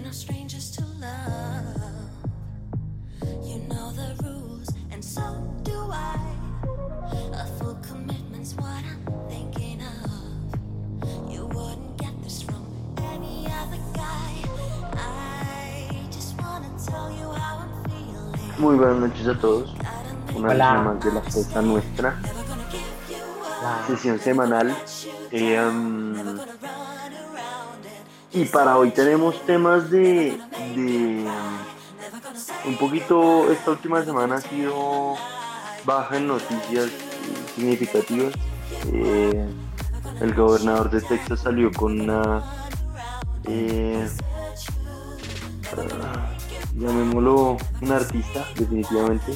We're no strangers to love. You know the rules, and so do I. A full commitment's what I'm thinking of. You wouldn't get this from any other guy. I just wanna tell you how I'm feeling. Muy buenas noches a todos. Una Hola. más de la fiesta nuestra. Sesión semanal. Eh, um, y para hoy tenemos temas de, de, um, un poquito, esta última semana ha sido baja en noticias significativas. Eh, el gobernador de Texas salió con una, eh, ah, llamémoslo un artista, definitivamente.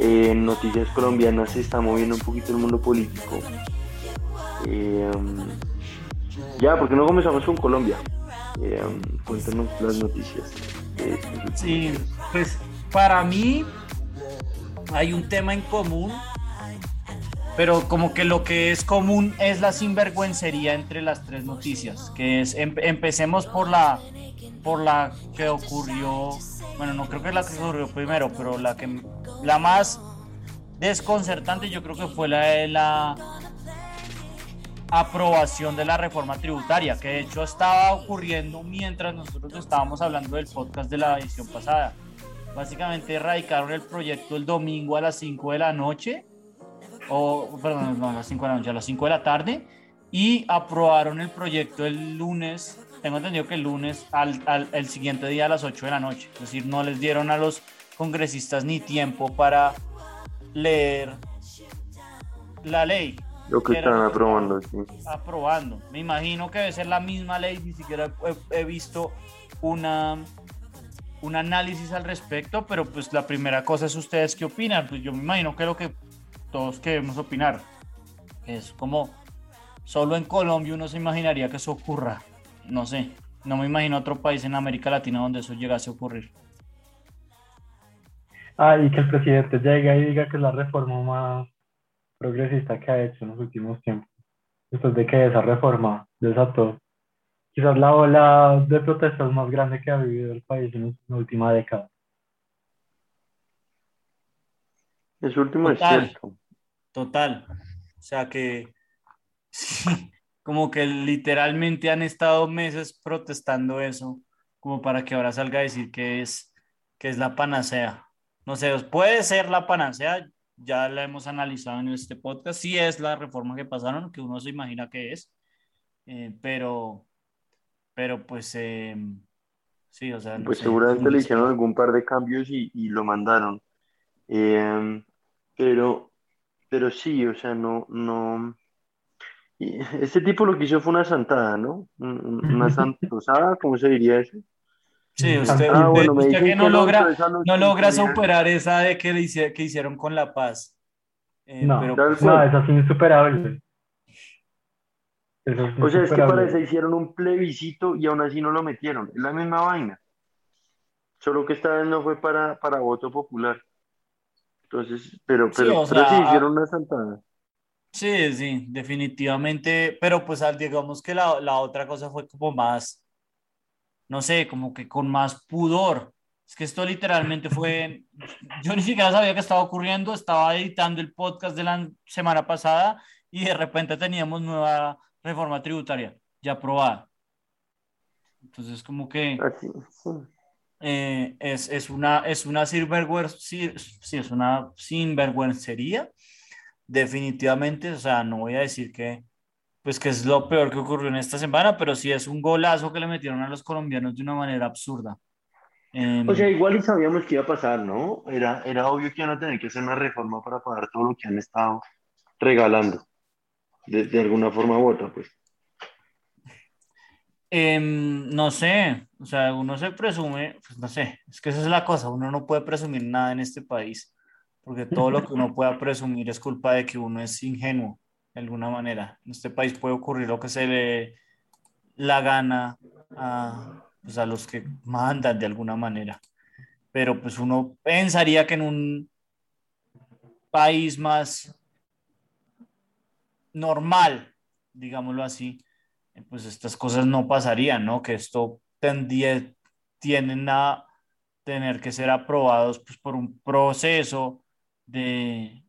Eh, en noticias colombianas se está moviendo un poquito el mundo político. Um, ya, porque no comenzamos con Colombia. Eh, cuéntanos las noticias. Sí, pues para mí hay un tema en común, pero como que lo que es común es la sinvergüencería entre las tres noticias, que em- empecemos por la, por la que ocurrió, bueno, no creo que es la que ocurrió primero, pero la que, la más desconcertante yo creo que fue la de la aprobación de la reforma tributaria, que de hecho estaba ocurriendo mientras nosotros estábamos hablando del podcast de la edición pasada. Básicamente erradicaron el proyecto el domingo a las 5 de la noche, o perdón, no a las 5 de la noche, a las 5 de la tarde, y aprobaron el proyecto el lunes, tengo entendido que el lunes, al, al- el siguiente día a las 8 de la noche. Es decir, no les dieron a los congresistas ni tiempo para leer la ley Lo que están aprobando, sí. aprobando. Me imagino que debe ser la misma ley, ni siquiera he, he visto una, un análisis al respecto, pero pues la primera cosa es ustedes qué opinan. Pues yo me imagino que lo que todos queremos opinar es como solo en Colombia uno se imaginaría que eso ocurra. No sé, no me imagino otro país en América Latina donde eso llegase a ocurrir. Ah, y que el presidente llegue y diga que es la reforma más progresista que ha hecho en los últimos tiempos. Después de que esa reforma desató quizás la ola de protestas más grande que ha vivido el país en la última década. Eso último es Total. cierto. Total. O sea que sí, como que literalmente han estado meses protestando eso, como para que ahora salga a decir que es, que es la panacea. No sé, puede ser la panacea, ya la hemos analizado en este podcast, sí es la reforma que pasaron, que uno se imagina que es, eh, pero, pero pues eh, sí, o sea, no Pues sé, seguramente le hicieron algún par de cambios y, y lo mandaron. Eh, pero, pero sí, o sea, no, no. Este tipo lo que hizo fue una santada, ¿no? Un- un- Una santosada, ¿cómo se diría eso? Sí, usted, Ah, bueno, usted que no logra, esa no logra superar esa de que, le hice- que hicieron con La Paz. Eh, No, pero no, cual. eso es insuperable. Eso es O sea, es que para eso hicieron un plebiscito y aún así no lo metieron. Es la misma vaina. Solo que esta vez no fue para, para voto popular. Entonces, pero, Sí, pero, o pero sí sea, hicieron una santada. sí, sí, definitivamente. Pero pues al- digamos que la, la otra cosa fue como más, no sé, como que con más pudor. Es que esto literalmente fue, yo ni siquiera sabía que estaba ocurriendo, estaba editando el podcast de la semana pasada y de repente teníamos nueva reforma tributaria ya aprobada. Entonces como que... Eh, es, es una, es una sinvergüenza, sí, sí, es una sinvergüencería, definitivamente, o sea, no voy a decir que, pues que es lo peor que ocurrió en esta semana, pero sí es un golazo que le metieron a los colombianos de una manera absurda. Em, O sea, igual y sabíamos que iba a pasar, ¿no? Era, era obvio que iban a tener que hacer una reforma para pagar todo lo que han estado regalando. De, de alguna forma u otra, pues. em, no sé, o sea, uno se presume, pues no sé, es que esa es la cosa, uno no puede presumir nada en este país, porque todo lo que uno pueda presumir es culpa de que uno es ingenuo, de alguna manera. En este país puede ocurrir lo que se le la gana a, pues, a los que mandan de alguna manera. Pero pues uno pensaría que en un país más normal, digámoslo así, pues estas cosas no pasarían, ¿no? Que esto tendría, tienden a tener que ser aprobados pues, por un proceso de,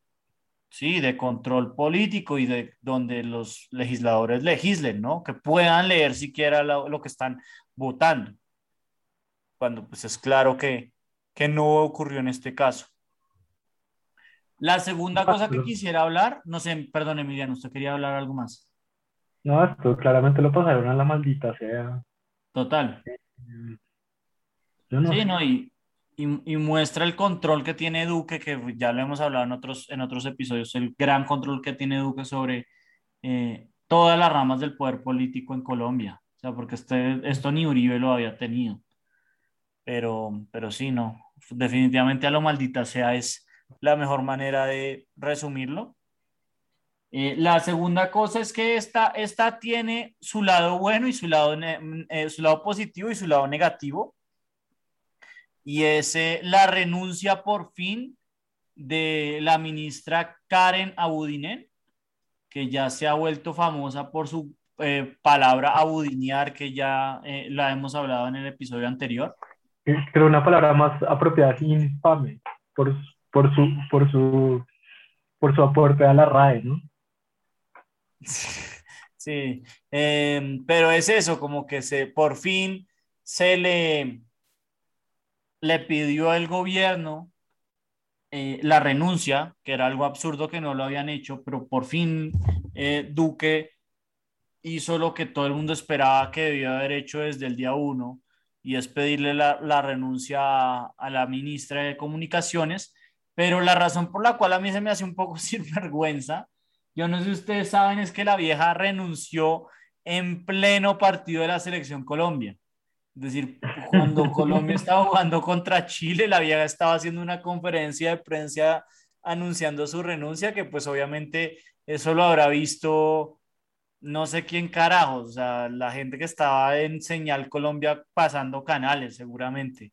sí, de control político y de donde los legisladores legislen, ¿no? Que puedan leer siquiera lo, lo que están votando, cuando pues es claro que, que no ocurrió en este caso. La segunda cosa que quisiera hablar, no sé, perdón Emiliano, usted quería hablar algo más. No, esto claramente lo pasaron a la maldita sea. Total. Yo no Sí, sé. no, y, y, muestra el control que tiene Duque, que ya lo hemos hablado en otros, en otros episodios, el gran control que tiene Duque sobre eh, todas las ramas del poder político en Colombia. O sea, porque este, esto ni Uribe lo había tenido. Pero, pero sí, no. Definitivamente a lo maldita sea es la mejor manera de resumirlo. Eh, la segunda cosa es que esta, esta tiene su lado bueno y su lado, eh, su lado positivo y su lado negativo y es eh, la renuncia por fin de la ministra Karen Abudinen, que ya se ha vuelto famosa por su eh, palabra abudinear, que ya eh, la hemos hablado en el episodio anterior. Creo una palabra más apropiada infame por, por su, por su, por su aporte a la RAE, ¿no? Sí, eh, pero es eso, como que se, por fin se le, le pidió al gobierno eh, la renuncia, que era algo absurdo que no lo habían hecho, pero por fin eh, Duque hizo lo que todo el mundo esperaba que debía haber hecho desde el día uno, y es pedirle la, la renuncia a, la ministra de Comunicaciones, pero la razón por la cual a mí se me hace un poco sinvergüenza, yo no sé si ustedes saben, es que la vieja renunció en pleno partido de la selección Colombia. Es decir, cuando Colombia estaba jugando contra Chile, la vieja estaba haciendo una conferencia de prensa anunciando su renuncia, que pues obviamente eso lo habrá visto no sé quién carajos, o sea, la gente que estaba en Señal Colombia pasando canales seguramente,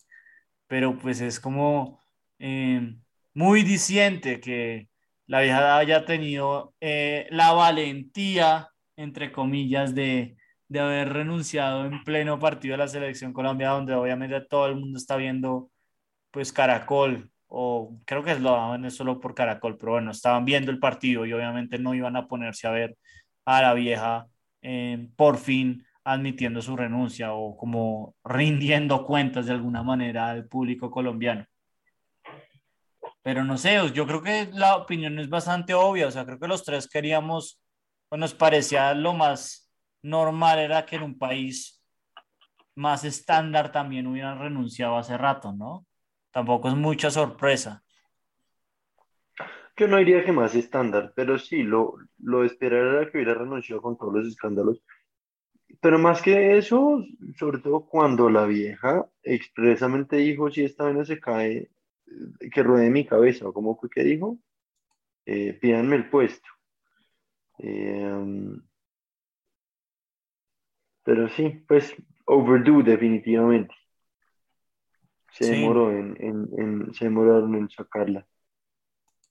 pero pues es como eh, muy diciente que la vieja haya tenido eh, la valentía, entre comillas, de, de haber renunciado en pleno partido de la selección Colombia, donde obviamente todo el mundo está viendo pues Caracol, o creo que es lo daban solo por Caracol, pero bueno, estaban viendo el partido y obviamente no iban a ponerse a ver a la vieja eh, por fin admitiendo su renuncia o como rindiendo cuentas de alguna manera al público colombiano. Pero no sé, yo creo que la opinión es bastante obvia, o sea, creo que los tres queríamos, o nos parecía lo más normal era que en un país más estándar también hubieran renunciado hace rato, ¿no? Tampoco es mucha sorpresa. Yo no diría que más estándar, pero sí, lo, lo esperar era que hubiera renunciado con todos los escándalos. Pero más que eso, sobre todo cuando la vieja expresamente dijo, si esta vaina se cae, que ruede mi cabeza, o como fue que dijo, Eh, pídanme el puesto. Eh, pero sí, pues overdue definitivamente. Se Sí. demoró en, en, en- se demoraron en sacarla.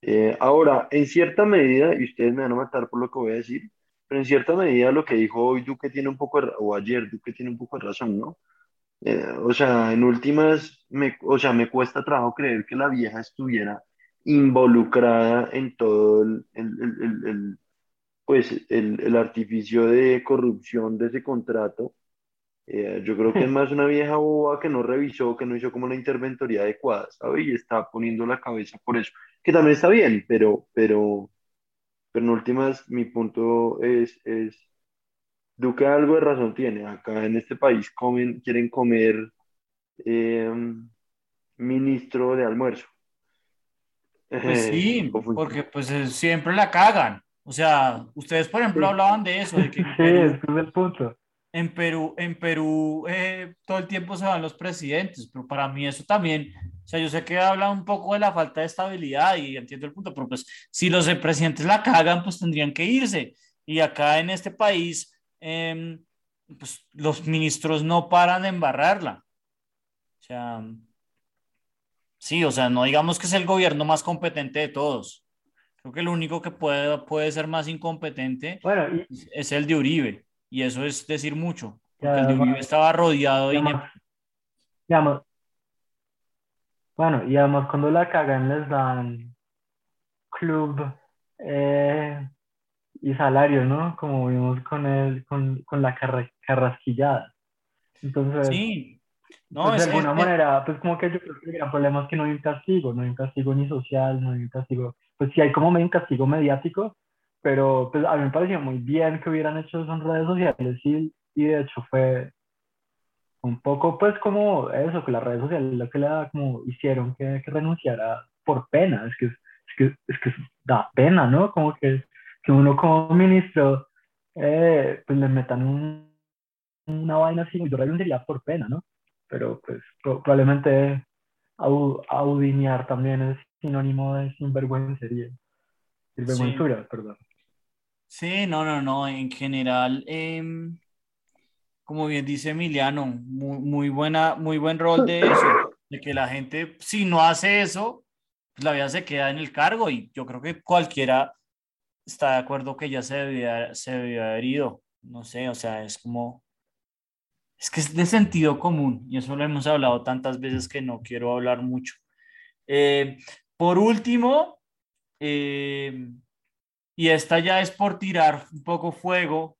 Eh, ahora, en cierta medida, y ustedes me van a matar por lo que voy a decir, pero en cierta medida lo que dijo hoy Duque tiene un poco, de o ayer Duque tiene un poco de razón, ¿no? Eh, o sea, en últimas, me, o sea, me cuesta trabajo creer que la vieja estuviera involucrada en todo el- el- el, pues, el, el artificio de corrupción de ese contrato. Eh, yo creo que es más una vieja boba que no revisó, que no hizo como la interventoría adecuada, ¿sabe? Y está poniendo la cabeza por eso, que también está bien, pero, pero, pero en últimas, mi punto es, es, Duque algo de razón tiene. Acá en este país comen, quieren comer eh, ministro de almuerzo. Pues sí, porque pues eh, siempre la cagan. O sea, ustedes por ejemplo Sí. hablaban de eso, de que en Sí, Perú, ese es el punto. en Perú, en Perú eh, todo el tiempo se van los presidentes, pero para mí eso también, o sea, yo sé que habla un poco de la falta de estabilidad y entiendo el punto, pero pues si los presidentes la cagan, pues tendrían que irse. Y acá en este país, em, pues los ministros no paran de embarrarla. O sea, sí, o sea, no digamos que es el gobierno más competente de todos. Creo que el único que puede, puede ser más incompetente Bueno, y, es- es el de Uribe. Y eso es decir mucho, porque el de Uribe estaba rodeado de digamos, bueno, y además cuando la cagan les dan club eh, y salario, ¿no? Como vimos con el, con, con la carra- carrasquillada. Entonces, Sí, no, pues, es, de alguna es- manera, pues como que yo creo que el gran problema es que no hay un castigo, no hay un castigo ni social, no hay un castigo, pues sí hay como medio un castigo mediático, pero pues a mí me pareció muy bien que hubieran hecho eso en redes sociales y, y de hecho fue un poco pues como eso, que las redes sociales lo que le da como hicieron que, que renunciara por pena, es que, es que, es que da pena, ¿no? Como que, que uno como ministro eh, pues le metan un, una vaina así, yo renunciaría por pena, ¿no? Pero pues pro- probablemente au- audinear también es sinónimo de sinvergüencería, sinvergüenzura, perdón. sí, no, no, no, en general, em, como bien dice Emiliano, muy, muy buena, muy buen rol de eso, de que la gente, si no hace eso, pues la vida se queda en el cargo y yo creo que cualquiera está de acuerdo que ya se debía, se debía haber ido, no sé, o sea, es como, es que es de sentido común y eso lo hemos hablado tantas veces que no quiero hablar mucho. Eh, por último, eh, y esta ya es por tirar un poco fuego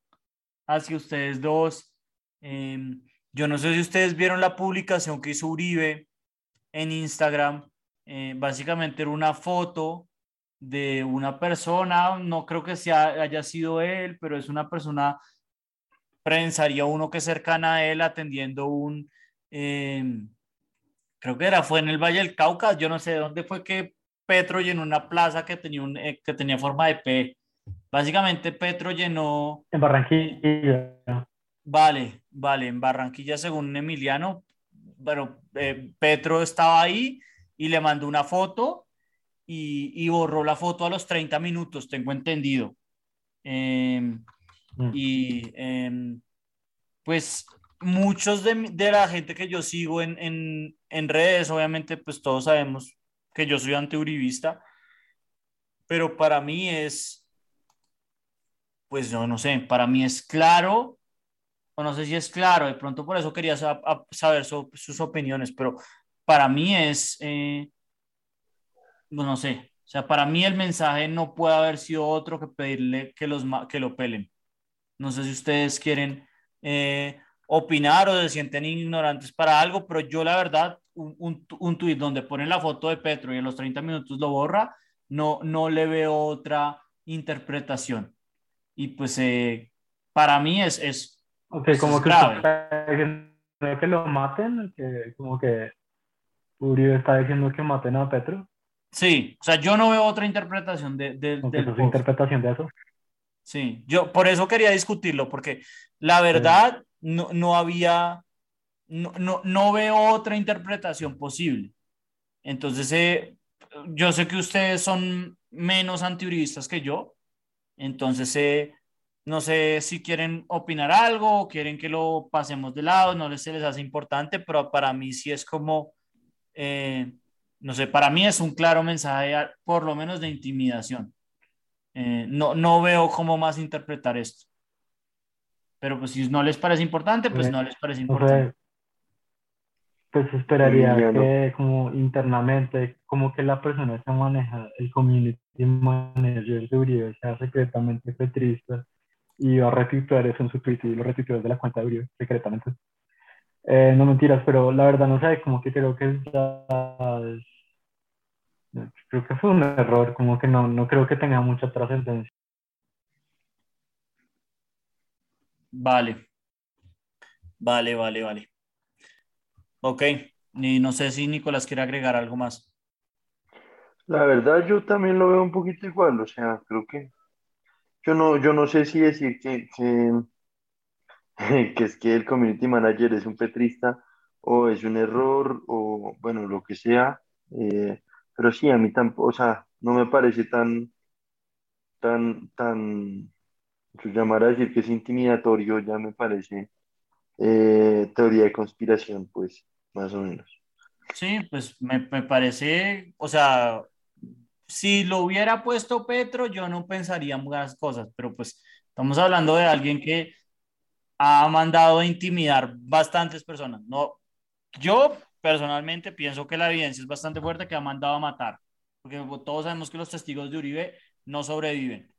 hacia ustedes dos. eh, yo no sé si ustedes vieron la publicación que hizo Uribe en Instagram. eh, básicamente era una foto de una persona, no creo que sea, haya sido él, pero es una persona, pensaría uno que es cercana a él atendiendo un, eh, creo que era, fue en el Valle del Cauca, yo no sé dónde fue que Petro llenó una plaza que tenía, un, eh, que tenía forma de P. Básicamente Petro llenó, En Barranquilla, vale, vale, en Barranquilla según Emiliano, bueno, eh, Petro estaba ahí y le mandó una foto y, y borró la foto a los 30 minutos, tengo entendido. Mm. y em, pues muchos de, de la gente que yo sigo en, en, en redes, obviamente, pues todos sabemos que yo soy antiuribista, pero para mí es, pues yo no sé, para mí es claro, o no sé si es claro, de pronto por eso quería saber su- sus opiniones, pero para mí es, eh, no sé, o sea, para mí el mensaje no puede haber sido otro que pedirle que, los, que lo pelen. No sé si ustedes quieren eh, opinar o se sienten ignorantes para algo, pero yo la verdad, un, un, un tuit donde ponen la foto de Petro y en los 30 minutos lo borra, no, no le veo otra interpretación. Y pues eh, para mí es, es Ok, Eso como es que grave. que lo maten, que como que Uribe está diciendo que maten a Petro, sí, o sea, yo no veo otra interpretación de, de- del eso es post. interpretación de eso. Sí, yo por eso quería discutirlo, porque la verdad no, no había, no, no, no veo otra interpretación posible. Entonces, eh, yo sé que ustedes son menos antiuribistas que yo, entonces eh, no sé si quieren opinar algo o quieren que lo pasemos de lado, no les, se les hace importante, pero para mí sí es como, eh, no sé, para mí es un claro mensaje, por lo menos de intimidación. No, no veo cómo más interpretar esto. Pero pues si no les parece importante, pues no les parece importante. pues esperaría que como internamente, como que la persona que maneja el community manager de Uribe sea secretamente petrista y va a retuitear eso en su Twitter y lo retuiteó de la cuenta de Uribe secretamente. Eh, no mentiras, pero la verdad no sé, como que creo que ya es- creo que fue un error, como que no, no creo que tenga mucha trascendencia. Vale. Vale, vale, vale. Ok. Y no sé si Nicolás quiere agregar algo más. La verdad, yo también lo veo un poquito igual, o sea, creo que yo no, yo no sé si decir que, que, que es que el community manager es un petrista o es un error o bueno, lo que sea, eh, pero sí, a mí tampoco, o sea, no me parece tan, tan, tan, llamar a decir que es intimidatorio, ya me parece eh, teoría de conspiración, pues, más o menos. Sí, pues me, me parece, o sea, si lo hubiera puesto Petro, yo no pensaría más cosas, pero pues estamos hablando de alguien que ha mandado a intimidar bastantes personas. No, yo personalmente pienso que la evidencia es bastante fuerte que ha mandado a matar, porque todos sabemos que los testigos de Uribe no sobreviven,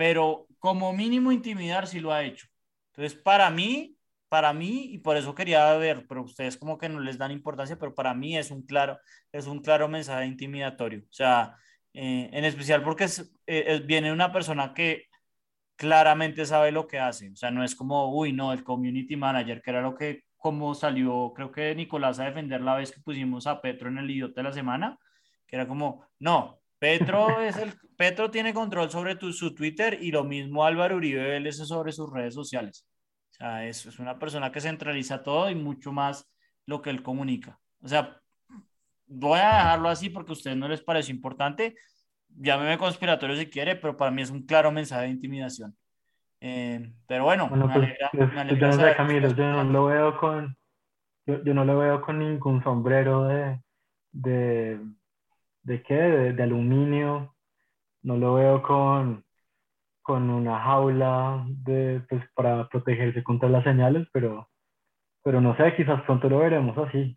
pero como mínimo intimidar sí lo ha hecho. Entonces, para mí, para mí, y por eso quería ver, pero ustedes como que no les dan importancia, pero para mí es un claro, es un claro mensaje intimidatorio. O sea, eh, en especial porque eh, viene una persona que claramente sabe lo que hace. O sea, no es como, uy, no, el community manager, que era lo que como salió, creo que Nicolás a defender la vez que pusimos a Petro en el idiota de la semana, que era como, no, Petro es el, Petro tiene control sobre tu, su Twitter y lo mismo Álvaro Uribe Vélez sobre sus redes sociales. O sea, es, es una persona que centraliza todo y mucho más lo que él comunica. O sea, voy a dejarlo así porque a ustedes no les parece importante. Llámeme conspiratorio si quiere, pero para mí es un claro mensaje de intimidación. Eh, pero bueno, Bueno, me pues, alegra- pues, me alegra yo no sé, saber que Camilo, ustedes yo no lo veo con, yo, yo no lo veo con ningún sombrero de, de, de qué, de, de aluminio, no lo veo con, con una jaula de, pues, para protegerse contra las señales, pero, pero no sé, quizás pronto lo veremos así.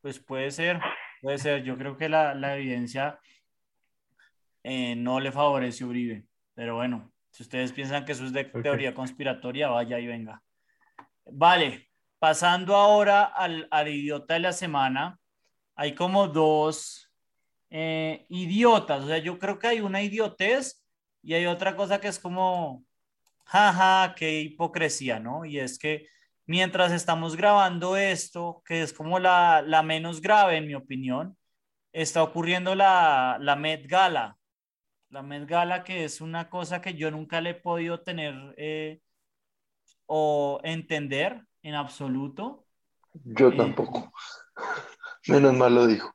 Pues puede ser, puede ser. Yo creo que la, la evidencia eh, no le favorece a Uribe. Pero bueno, si ustedes piensan que eso es de teoría conspiratoria, vaya y venga. Vale, pasando ahora al, al idiota de la semana, hay como dos eh, idiotas. O sea, yo creo que hay una idiotez y hay otra cosa que es como, jaja, qué hipocresía, ¿no? Y es que mientras estamos grabando esto, que es como la, la menos grave en mi opinión, está ocurriendo la, la Met Gala. La Met Gala que es una cosa que yo nunca le he podido tener eh, o entender en absoluto, Yo Eh, tampoco. Menos mal lo dijo.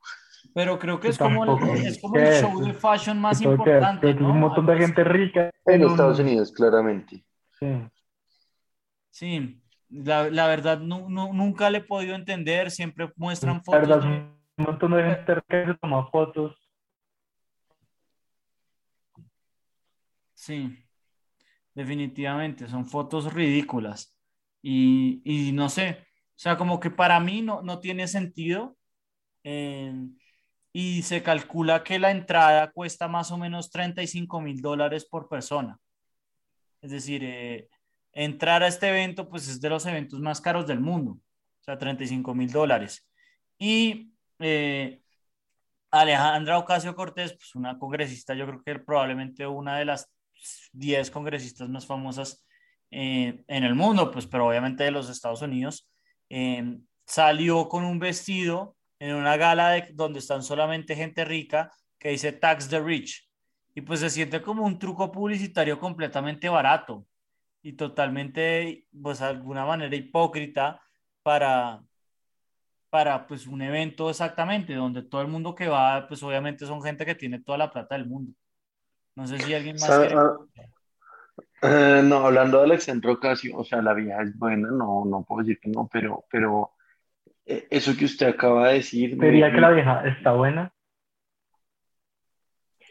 Pero creo que es como, el, es como ¿Qué el show de fashion más es, importante, es un ¿no? montón de gente rica En un- Estados Unidos, claramente. sí. Sí, la, la verdad nu- nu- nunca le he podido entender, siempre muestran La fotos verdad, de- un montón de gente rica que se toma fotos. Sí, definitivamente, son fotos ridículas. Y, y no sé, o sea, como que para mí no, no tiene sentido. eh, y se calcula que la entrada cuesta más o menos 35 mil dólares por persona. Es decir, eh, entrar a este evento, pues es de los eventos más caros del mundo, o sea, 35 mil dólares. Y eh, Alejandra Ocasio Cortés, pues una congresista, yo creo que probablemente una de las 10 congresistas más famosas eh, en el mundo, pues, pero obviamente de los Estados Unidos, salió con un vestido en una gala de, donde están solamente gente rica que dice Tax the Rich. Y pues se siente como un truco publicitario completamente barato y totalmente, pues de alguna manera hipócrita para, para pues un evento exactamente, donde todo el mundo que va, pues obviamente son gente que tiene toda la plata del mundo. No sé si alguien más quiere... ah, eh, no, hablando de Alexandra Ocasio, o sea, la vieja es buena, no, no puedo decir que no, pero, pero eso que usted acaba de decir, me- Diría que la vieja está buena.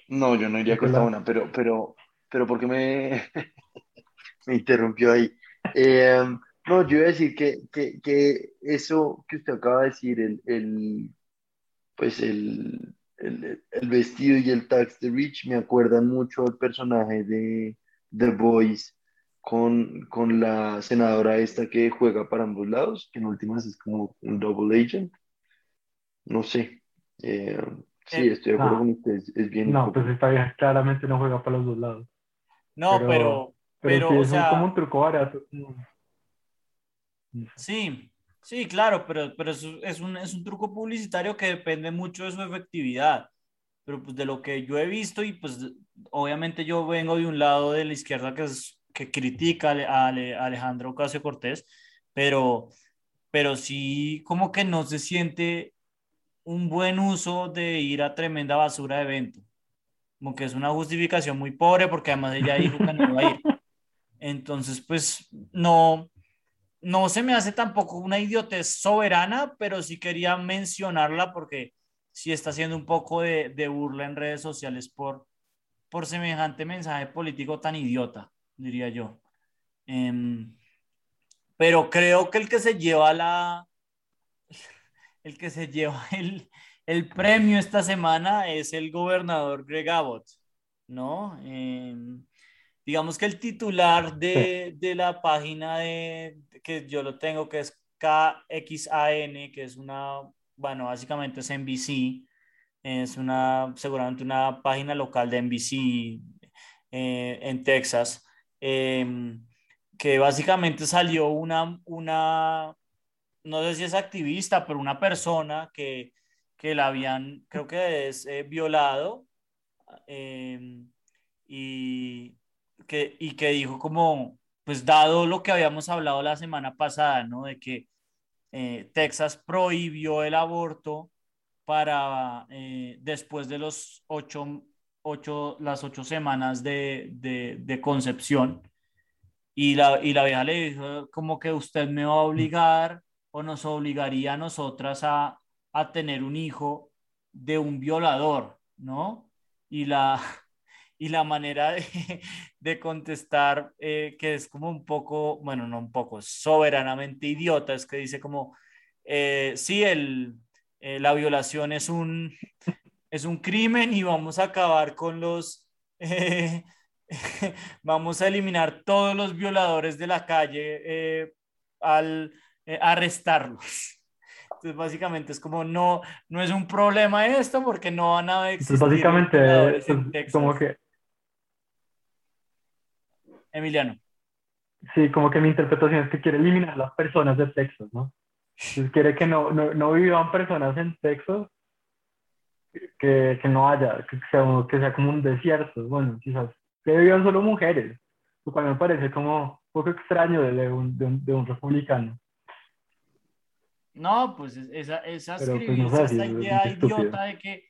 no, yo no diría que está buena, pero, pero, pero ¿por qué me, me interrumpió ahí? Eh, no, yo iba a decir que, que, que eso que usted acaba de decir, el, el, pues el, el, el vestido y el tax de Rich me acuerdan mucho al personaje de The Voice con, con la senadora esta que juega para ambos lados, que en últimas es como un double agent. No sé. Eh, sí, Eh, estoy de acuerdo no. con usted, es, bien No, pues esta vieja claramente no juega para los dos lados. No, pero- pero, Pero, pero, sí o es sea, como un truco barato. sí, sí, claro, pero, pero es, es un, es un truco publicitario que depende mucho de su efectividad. Pero pues de lo que yo he visto y pues obviamente yo vengo de un lado de la izquierda que, es, que critica a, Ale- a Ale- a Alejandro Ocasio Cortés, pero, pero sí como que no se siente un buen uso de ir a tremenda basura de evento. Como que es una justificación muy pobre porque además ella dijo que no iba a ir. Entonces, pues no, no se me hace tampoco una idiotez soberana, pero sí quería mencionarla porque sí está haciendo un poco de, de burla en redes sociales por, por semejante mensaje político tan idiota, diría yo. Em, pero creo que el que se lleva la, el que se lleva el, el premio esta semana es el gobernador Greg Abbott, ¿no? Em, digamos que el titular de, de, la página de, que yo lo tengo, que es KXAN, que es una, bueno, básicamente es NBC, es una, seguramente una página local de NBC eh, en Texas, em, que básicamente salió una, una, no sé si es activista, pero una persona que, que la habían, creo que es eh, violado em, y, que, y que dijo como, pues dado lo que habíamos hablado la semana pasada, ¿no? De que eh, Texas prohibió el aborto para eh, después de los ocho, ocho, las ocho semanas de, de, de concepción. Y la, y la vieja le dijo como que usted me va a obligar o nos obligaría a nosotras a, a tener un hijo de un violador, ¿no? Y la, y la manera de, de contestar, eh, que es como un poco, bueno, no un poco, soberanamente idiota, es que dice como, eh, sí, el, eh, la violación es un, es un crimen y vamos a acabar con los, vamos a eliminar todos los violadores de la calle al arrestarlos. Entonces, básicamente es como no, no es un problema esto porque no van a existir. Entonces, básicamente, es como que. Emiliano. Sí, como que mi interpretación es que quiere eliminar las personas de Texas, ¿no? Entonces quiere que no, no, no vivan personas en Texas, que, que no haya, que sea, que sea como un desierto. Bueno, quizás que vivan solo mujeres, lo cual me parece como un poco extraño de un, de un, de un republicano. No, pues esa, esa, Pero, pues, no sé, esa es idea idiota de que,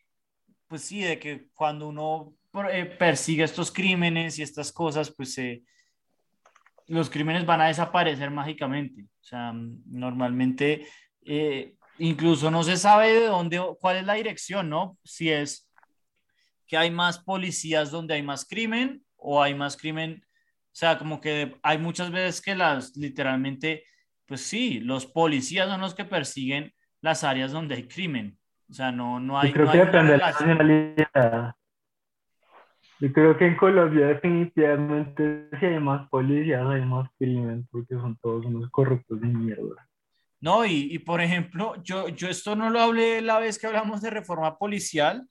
pues sí, de que cuando uno eh, persigue estos crímenes y estas cosas, pues eh, los crímenes van a desaparecer mágicamente. O sea, mm, normalmente eh, incluso no se sabe de dónde, cuál es la dirección, ¿no? Si es que hay más policías donde hay más crimen o hay más crimen, o sea, como que hay muchas veces que las literalmente, pues sí, los policías son los que persiguen las áreas donde hay crimen. O sea, no, no hay, Yo creo no que hay una depende de la nacionalidad. Yo creo que en Colombia definitivamente si hay más policías, hay más crimen, porque son todos unos corruptos de mierda. No, y, y, por ejemplo, yo, yo esto no lo hablé la vez que hablamos de reforma policial,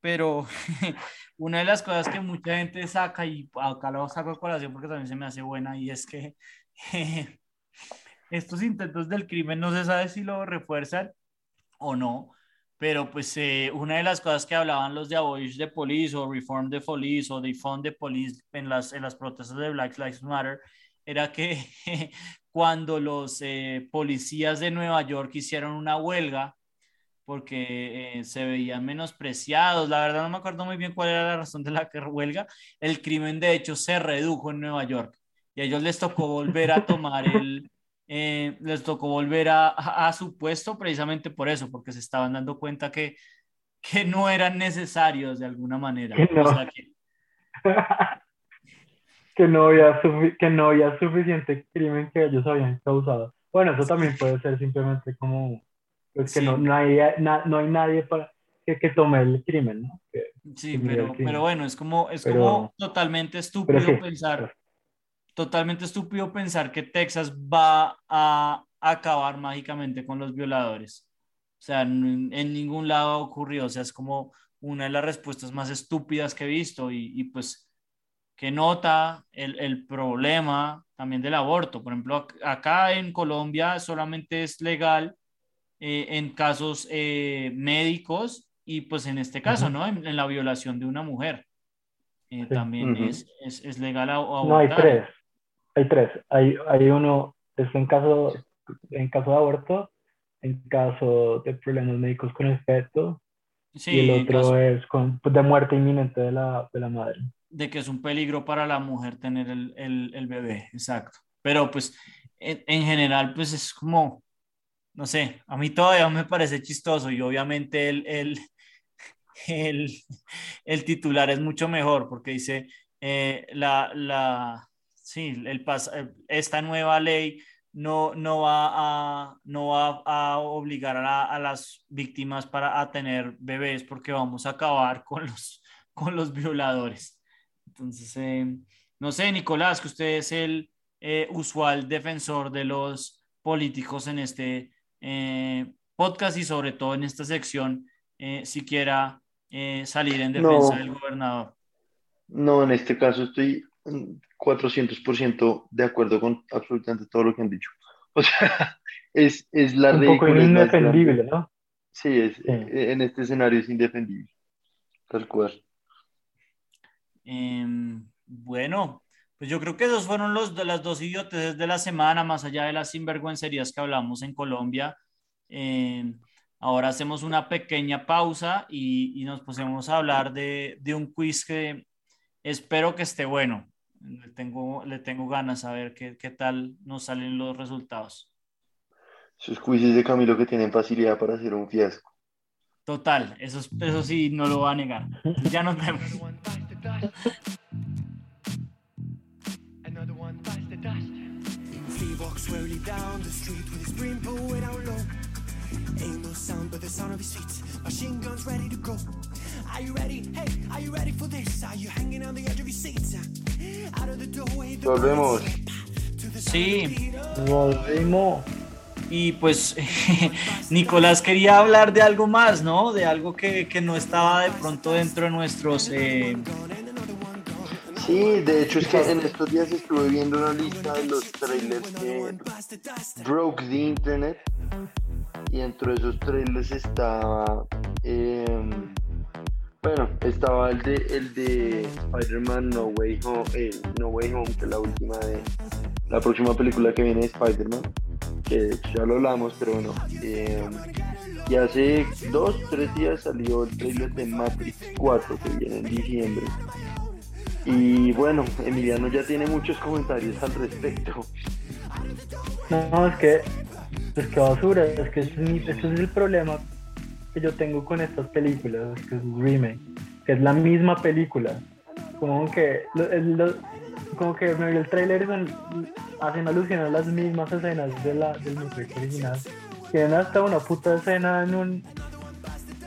pero una de las cosas que mucha gente saca, y acá lo saco a colación porque también se me hace buena, y es que estos intentos del crimen no se sabe si lo refuerzan o no, pero pues eh, una de las cosas que hablaban los de Abolish the Police o Reform the Police o Defund the Police en las, en las protestas de Black Lives Matter era que cuando los eh, policías de Nueva York hicieron una huelga porque eh, se veían menospreciados, la verdad no me acuerdo muy bien cuál era la razón de la huelga, el crimen de hecho se redujo en Nueva York y a ellos les tocó volver a tomar el, eh, les tocó volver a, a, a, su puesto precisamente por eso, porque se estaban dando cuenta que, que no eran necesarios de alguna manera. No, o sea, que... que, no había que no había suficiente crimen que ellos habían causado. Bueno, eso también puede ser simplemente como pues que sí. no, no, hay, na, no hay nadie para que, que, tome el crimen, ¿no? Que, sí, pero, pero bueno, es como, es pero, como totalmente estúpido sí, pensar totalmente estúpido pensar que Texas va a acabar mágicamente con los violadores. O sea, en, en ningún lado ocurrió. O sea, es como una de las respuestas más estúpidas que he visto y, y pues que nota el, el, problema también del aborto. Por ejemplo, acá en Colombia solamente es legal eh, en casos eh, médicos y pues en este caso, uh -huh. ¿no? En, en, la violación de una mujer. Eh, sí. También uh -huh. es, es, es, legal abortar. No, hay tres hay tres. Hay, hay uno, es en caso, en caso de aborto, en caso de problemas médicos con el feto, sí, y el otro caso, es con, de muerte inminente de la, de la madre. De que es un peligro para la mujer tener el, el, el bebé, exacto. Pero pues en, en, general pues es como, no sé, a mí todavía me parece chistoso y obviamente el, el, el, el titular es mucho mejor porque dice eh, la, la, sí, el pas esta nueva ley no, no, va, a, no va a obligar a, a las víctimas para a tener bebés porque vamos a acabar con los, con los violadores. Entonces, eh, no sé, Nicolás, que usted es el eh, usual defensor de los políticos en este eh, podcast y sobre todo en esta sección, si quiera salir en defensa del gobernador. No, en este caso estoy 400% de acuerdo con absolutamente todo lo que han dicho. O sea, es, es la Un poco indefendible, ¿no? Sí, es, en este escenario es indefendible. Tal cual. Em, bueno, pues yo creo que esos fueron los de las dos idioteces de la semana, más allá de las sinvergüencerías que hablamos en Colombia. Em, ahora hacemos una pequeña pausa y, y nos pusimos a hablar de, de un quiz que espero que esté bueno. Le tengo, le tengo ganas a ver qué, qué tal nos salen los resultados. Sus quizzes de Camilo que tienen facilidad para hacer un fiasco. Total, eso, eso sí no lo va a negar. Ya nos vemos. Ain't no sound but the sound of his feet. Machine guns ready to go. Are you ready? Hey, are you ready for this? Are you hanging on the edge of your seat? Out of the doorway. Volvemos. Sí. Volvemos. Y pues Nicolás quería hablar de algo más, ¿no? De algo que, que no estaba de pronto dentro de nuestros... Eh... Sí, de hecho es que en estos días estuve viendo una lista de los trailers que broke the internet y dentro de esos trailers estaba, eh, bueno, estaba el de, el de Spider-Man No Way Home, eh, No Way Home, que es la última de la próxima película que viene de Spider-Man, que ya lo hablamos, pero bueno. Eh, y hace dos, tres días salió el trailer de Matrix 4 que viene en diciembre. Y bueno, Emiliano ya tiene muchos comentarios al respecto. No, es que pues qué basura, es que es, es el problema que yo tengo con estas películas, que es un remake, que es la misma película. Como que, como que me el trailer hacen alusión a las mismas escenas de la, del Matrix original. Tienen hasta una puta escena en un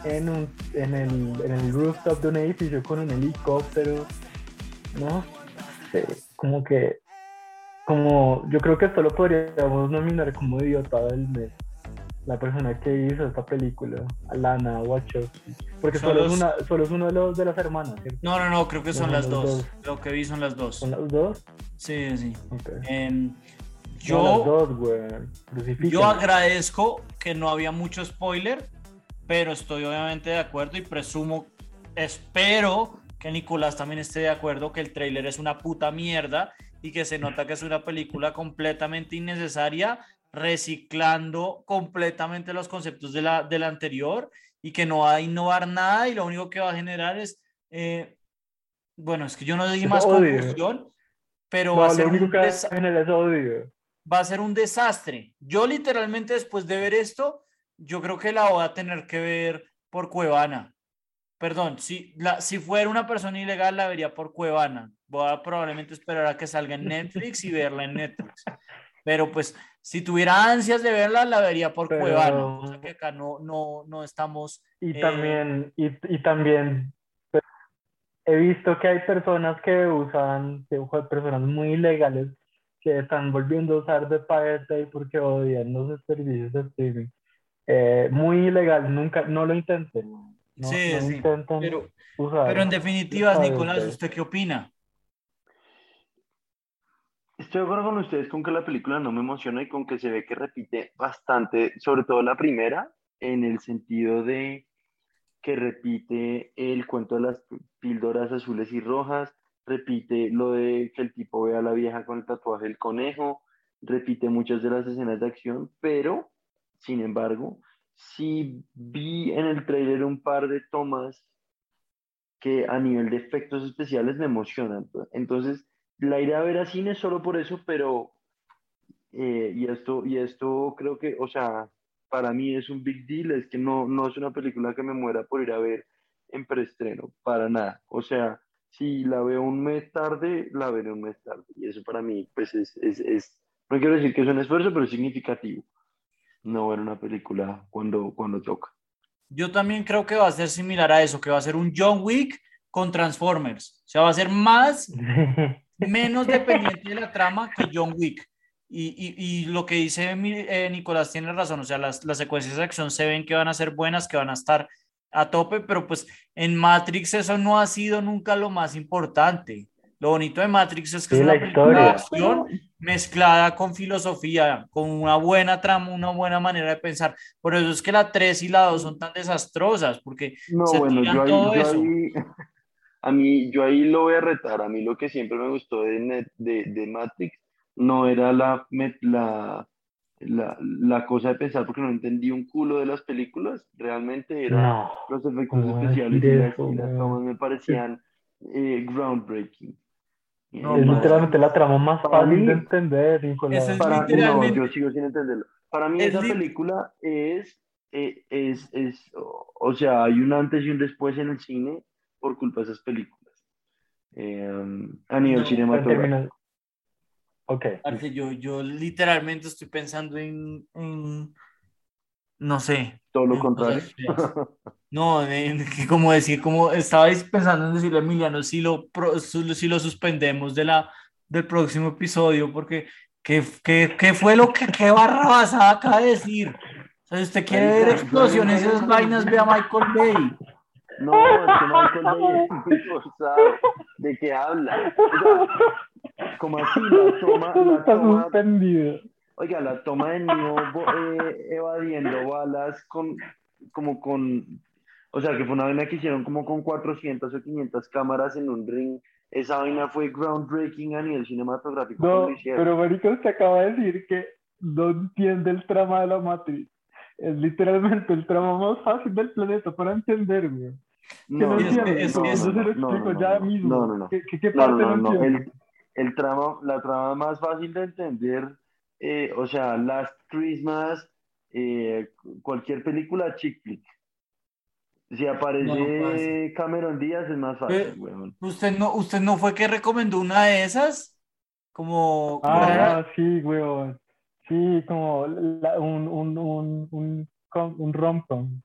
en un en el, en el rooftop de un edificio con un helicóptero. No sé, como que como yo creo que esto lo podríamos nominar como idiota del mes la persona que hizo esta película Alana Wachowski porque solo es, una, solo es uno de los de las hermanas no no no creo que son, las dos. lo que vi son las dos. Son las dos sí sí em, yo yo agradezco que no había mucho spoiler pero estoy obviamente de acuerdo y presumo espero que Nicolás también esté de acuerdo que el tráiler es una puta mierda y que se nota que es una película completamente innecesaria, reciclando completamente los conceptos de la, de la anterior y que no va a innovar nada y lo único que va a generar es, eh, bueno, es que yo no di más conclusión, pero va, a ser un va a ser un desastre. Yo literalmente después de ver esto, yo creo que la voy a tener que ver por Cuevana. Perdón, si, la, si fuera una persona ilegal la vería por Cuevana voy a probablemente esperar a que salga en Netflix y verla en Netflix. Pero pues, si tuviera ansias de verla, la vería por Pero... Cuevana, cosa que acá no, no, no estamos... Y eh, también, y, y, también pues, he visto que hay personas que usan, personas muy ilegales, que están volviendo a usar de Pirate porque odian los servicios de streaming. Eh, muy ilegal, nunca, no lo intenten. No, sí, no sí. Pero, pero en definitiva, Nicolás, ¿usted qué opina? Estoy de acuerdo con ustedes con que la película no me emociona y con que se ve que repite bastante, sobre todo la primera, en el sentido de que repite el cuento de las píldoras azules y rojas, repite lo de que el tipo ve a la vieja con el tatuaje del conejo, repite muchas de las escenas de acción, pero, sin embargo, sí vi en el trailer un par de tomas que a nivel de efectos especiales me emocionan. Entonces, la iré a ver a cine solo por eso, pero, eh, y, esto, y esto creo que, o sea, para mí es un big deal, es que no, no es una película que me muera por ir a ver en preestreno, para nada. O sea, si la veo un mes tarde, la veré un mes tarde. Y eso para mí, pues, es, es, es No quiero decir que es un esfuerzo, pero es significativo. No ver una película cuando, cuando toca. Yo también creo que va a ser similar a eso, que va a ser un John Wick con Transformers. O sea, va a ser más, menos dependiente de la trama que John Wick. Y, y, y lo que dice eh, Nicolás tiene razón, o sea, las, las secuencias de acción se ven que van a ser buenas, que van a estar a tope, pero pues en Matrix eso no ha sido nunca lo más importante. Lo bonito de Matrix es que Sí, es una película de acción mezclada con filosofía, con una buena trama, una buena manera de pensar. Por eso es que la 3 y la 2 son tan desastrosas, porque No, se bueno, tiran yo ahí, todo yo eso. ahí- a mí, yo ahí lo voy a retar. A mí lo que siempre me gustó de, Net- de, de Matrix no era la, la, la, la cosa de pensar, porque no entendí un culo de las películas. Realmente era No. los efectos ¿cómo especiales y las, tomas me parecían eh, groundbreaking. No, Es literalmente la trama más Para fácil mí- de entender, es Para, no, yo sigo sin entenderlo. Para mí Es esa película es, eh, es, es, o o sea, hay un antes y un después en el cine por culpa de esas películas. Eh, a nivel No, cinematográfico. Ok. Parce, yo, yo literalmente estoy pensando en, en- no sé, Todo lo en contrario. No, como decir, como estaba pensando en decirle a Emiliano si lo, si lo suspendemos de la, del próximo episodio, porque ¿qué, qué, qué fue lo que, qué barra basada acaba de decir? O sea, si usted quiere ver explosiones y esas vainas, ve a Michael Bay. No, es que Michael Bay es muy forzado. ¿De qué habla? O sea, como así, la toma, la Está suspendido. Oiga, la toma de Neo eh, evadiendo balas con, como con, o sea, que fue una vaina que hicieron como con 400 o 500 cámaras en un ring. Esa vaina fue groundbreaking a nivel cinematográfico. No, pero Marico, usted acaba de decir que no entiende el trama de la Matrix. Es literalmente el trama más fácil del planeta para entender, güey. Que no No, es es No, se lo no, explico no, ya no, mismo. no, no, no. ¿Qué, qué, qué No, parte no, no, no, no. entiende? El, el trama, la trama más fácil de entender, eh, o sea, Last Christmas, eh, cualquier película chick flick. Si aparece No. Cameron Díaz es más fácil, weón. ¿Usted no, ¿Usted no fue que recomendó una de esas? Como, Ah, sí, weón. Sí, como la- un, un, un, un, com- un rom-com.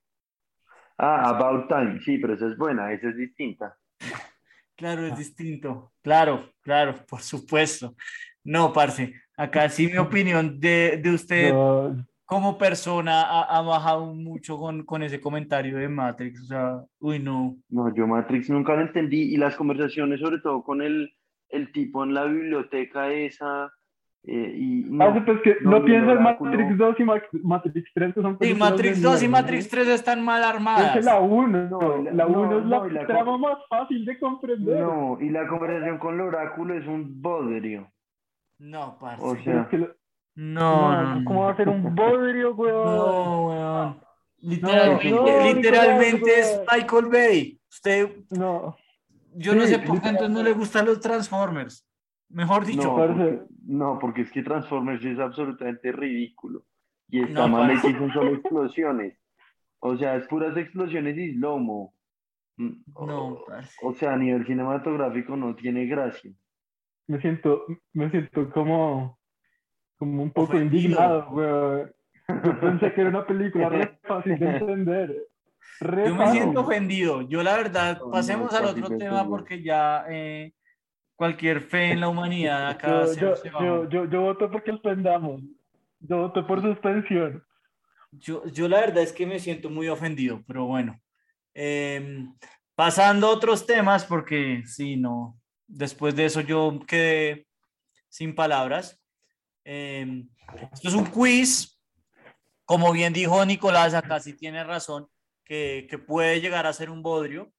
Ah, About Time, sí, pero esa es buena, esa es distinta. Claro, es distinto. Claro, claro, por supuesto. No, parce, acá sí mi opinión de, de usted Yo- como persona ha, ha bajado mucho con, con ese comentario de Matrix. O sea, uy, no. No, yo Matrix nunca lo entendí y las conversaciones, sobre todo con el, el tipo en la biblioteca esa, eh, y no, Ah, sí, pues que no, no, y el piensa en oráculo. Matrix 2 y Ma- Matrix 3, que son Y películas Matrix de 2 y mierda, Matrix ¿no? 3 están mal armadas. es la 1, No, y la- la 1 no, es la, no, trama más fácil de comprender. no, y la conversación con el oráculo es un bodrio. No, parce. O sea, es que lo- no, no, no, no. ¿cómo va a ser un bodrio, weón? No, weón. Literalmente, no, literalmente es. Michael Bay. Usted, No, yo no sé por qué entonces no le gustan los Transformers. Mejor dicho, no, parce. porque, no, porque es que Transformers es absolutamente ridículo. Y está No, hecho y son solo explosiones. O sea, es puras explosiones y slow-mo. Mm, no, O, parce. o sea, a nivel cinematográfico no tiene gracia. Me siento, me siento como, como un poco Ofendido. indignado, weón. Pensé que era una película re fácil de entender. Re Yo me fácil. siento ofendido. Yo la verdad, No, no, pasemos al otro tema porque ya eh, cualquier fe en la humanidad acá Yo, se, yo, se yo, yo, yo voto porque suspendamos. Yo voto por suspensión. Yo, yo la verdad es que me siento muy ofendido, pero bueno. Em, pasando a otros temas, porque sí, no, después de eso yo quedé sin palabras. Em, esto es un quiz, como bien dijo Nicolás, acá sí tiene razón, que, que puede llegar a ser un bodrio.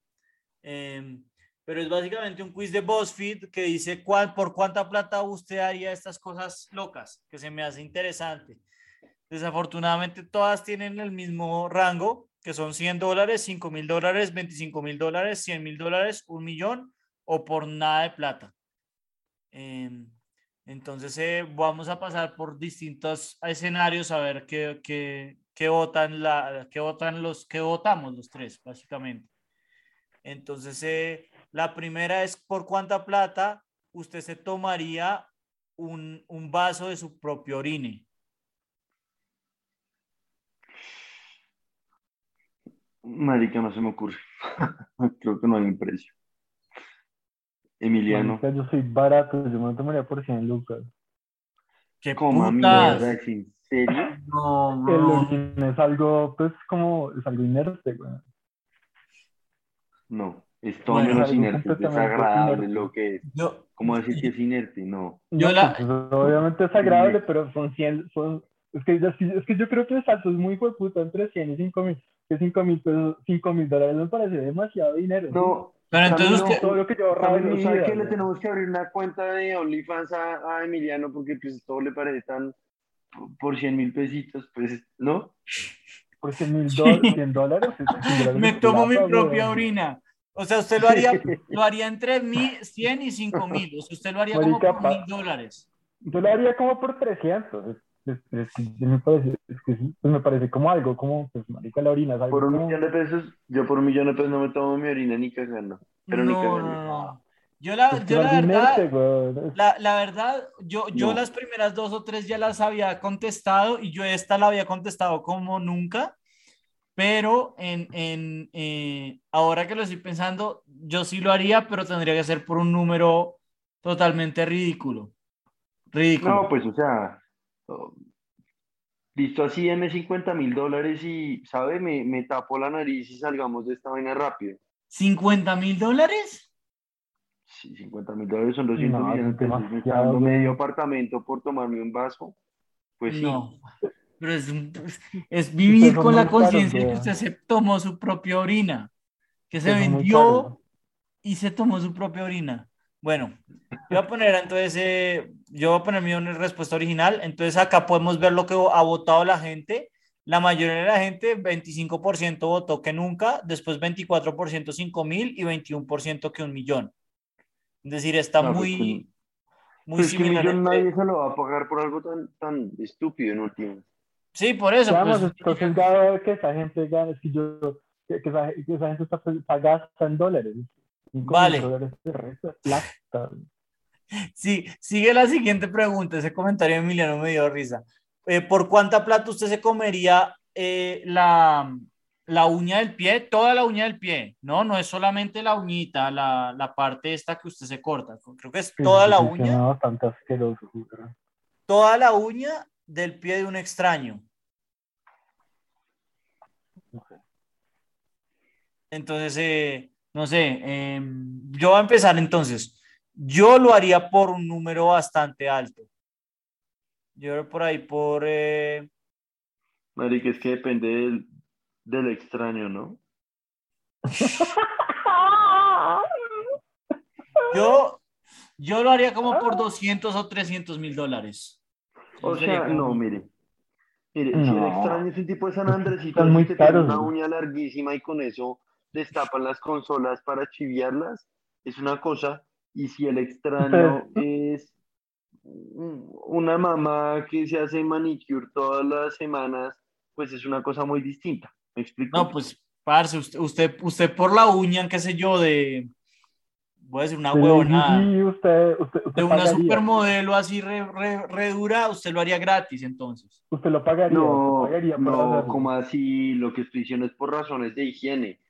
Em, pero es básicamente un quiz de BuzzFeed que dice cuál, por cuánta plata usted haría estas cosas locas, que se me hace interesante. Desafortunadamente todas tienen el mismo rango, que son 100 dólares, 5 mil dólares, 25 mil dólares, 100 mil dólares, un millón o por nada de plata. Em, entonces eh, vamos a pasar por distintos escenarios a ver qué, qué, qué votan, la, qué votan los que votamos los tres, básicamente. Entonces, eh, la primera es por cuánta plata usted se tomaría un, un vaso de su propio orine? Marica, no se me ocurre. Creo que no hay un precio. Emiliano. Marica, yo soy barato, yo me lo tomaría por 100 lucas. ¡Qué Coma putas! mierda, ¿en serio? No, El bro. es algo, pues, como, es algo inerte, güey. No, es todo Bueno, menos algo inerte, es completamente desagradable inerte. lo que es. Yo, ¿Cómo decir que es inerte? No. Yo la- pues, obviamente es agradable, pero son 100, son, es que, es que, es que yo creo que el salto es muy puta entre 100 y 5 mil. Que 5 mil pesos, 5 mil dólares me parece demasiado dinero. No, pero entonces Camilo, usted, Todo lo que yo he ahorrado en mi ¿sabe vida. que le tenemos que abrir una cuenta de OnlyFans a, a Emiliano? Porque pues todo le parece tan por 100 mil pesitos, pues, ¿no? Por 100 mil dólares, 100 dólares. 100 dólares me tomo mi plata, propia güey. orina. O sea, usted lo haría, lo haría entre mil, 100 y 5 mil. O sea, usted lo haría como Marica, por pa- mil dólares. Yo lo haría como por 300. Es, es, es que sí me parece, pues me parece como algo, como, pues, marica, la orina es algo Por un como- millón de pesos, yo por un millón de pesos no me tomo mi orina ni cagando. Pero ni No, cagando. no, no. Yo la, es que yo la verdad, güey. la, la verdad, yo, yo No. las primeras dos o tres ya las había contestado y yo esta la había contestado como nunca, pero en, en, eh, ahora que lo estoy pensando, yo sí lo haría, pero tendría que ser por un número totalmente ridículo. Ridículo. No, pues, o sea, oh, listo así, deme 50 mil dólares y, ¿sabe? Me, me tapo la nariz y salgamos de esta vaina rápido. ¿50 mil dólares? Sí, 50 mil dólares son 200 No, millones de es pesos. Me dando medio apartamento por tomarme un vaso. Pues sí. No. Pero es, es- vivir con la conciencia que usted se tomó su propia orina, que se vendió y se tomó su propia orina. Bueno, yo voy a poner entonces, eh, yo voy a poner mi respuesta original. Entonces acá podemos ver lo que ha votado la gente. La mayoría de la gente, 25% votó que nunca, después 24% 5 mil y 21% que un millón. Es decir, está No, pues muy, que- muy Pues que un similar. millón entre- nadie se lo va a pagar por algo tan, tan estúpido en último. Sí, por eso. Vamos, pues, entonces dado de que esa gente gana, es que yo, que, que esa, que esa gente está, gasta en dólares. Vale. dólares de es plata. Sí, sigue la siguiente pregunta. Ese comentario de Emiliano me dio risa. Eh, ¿Por cuánta plata usted se comería eh, la, la uña del pie? Toda la uña del pie, ¿no? No es solamente la uñita, la, la parte esta que usted se corta. Creo que es toda sí, la uña, bastante asqueroso. toda la uña del pie de un extraño. Entonces, eh, no sé, eh, yo voy a empezar entonces. Yo lo haría por un número bastante alto. Yo creo por ahí por... eh, Marica, es que depende del, del extraño, ¿no? yo, yo lo haría como por 200 o 300 mil dólares. O sea, como- no, mire. Mire, si el No. extraño es un tipo de San Andresito muy que tiene una uña larguísima y con eso destapan las consolas para chiviarlas, es una cosa. Y si el extraño es un- una mamá que se hace manicure todas las semanas, pues es una cosa muy distinta. ¿Me explico? No, pues, parce, usted, usted, usted por la uña, qué sé yo, de... Voy a decir una Sí, huevonada. sí, usted, usted, usted De una pagaría. supermodelo así re, re, re dura, usted lo haría gratis entonces. Usted lo pagaría. No, pagaría no, como así, lo que estoy diciendo es por razones de higiene.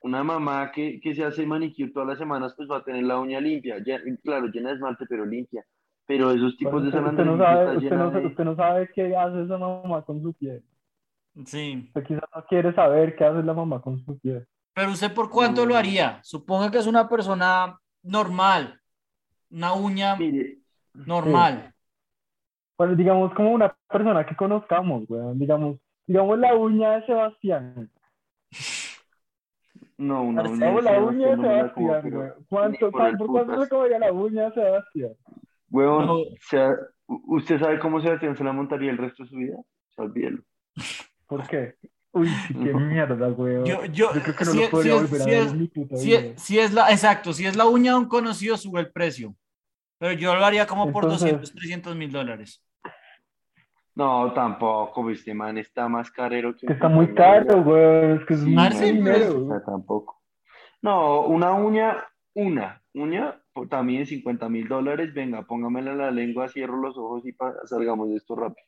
Una mamá que, que se hace manicure todas las semanas, pues va a tener la uña limpia, ya- claro, llena de esmalte, pero limpia. Pero esos tipos de usted, San usted no sabe, usted, no, de- usted no sabe qué hace esa mamá con su piel. Sí. Usted quizás no quiere saber qué hace la mamá con su piel. Pero usted por cuánto lo haría? Suponga que es una persona normal, una uña Mire, normal. Bueno, digamos como una persona que conozcamos, weón. Digamos, digamos la uña de Sebastián. No, una uña Digamos la uña de no Sebastián, pero weón. ¿Cuánto, ni por el ¿Por cuánto putas. se comería la uña de Sebastián? No. o sea, u- ¿usted sabe cómo Sebastián se la montaría el resto de su vida? O sea, olvídelo. ¿Por qué? Uy, qué No. mierda, weón. Yo, Yo, yo, creo que no si, lo es- podría si es- volver a si ver es- mi puta si vida. es- si es la, exacto, si es la uña de un conocido, sube el precio. Pero yo lo haría como por Entonces- 200, 300 mil dólares. No, tampoco, este man está más carero que... Un está muy caro, weón. Es que es Sí, marica, dinero, sea, tampoco. No, una uña, una uña también 50 mil dólares, venga, póngamela en la lengua, cierro los ojos y salgamos de esto rápido.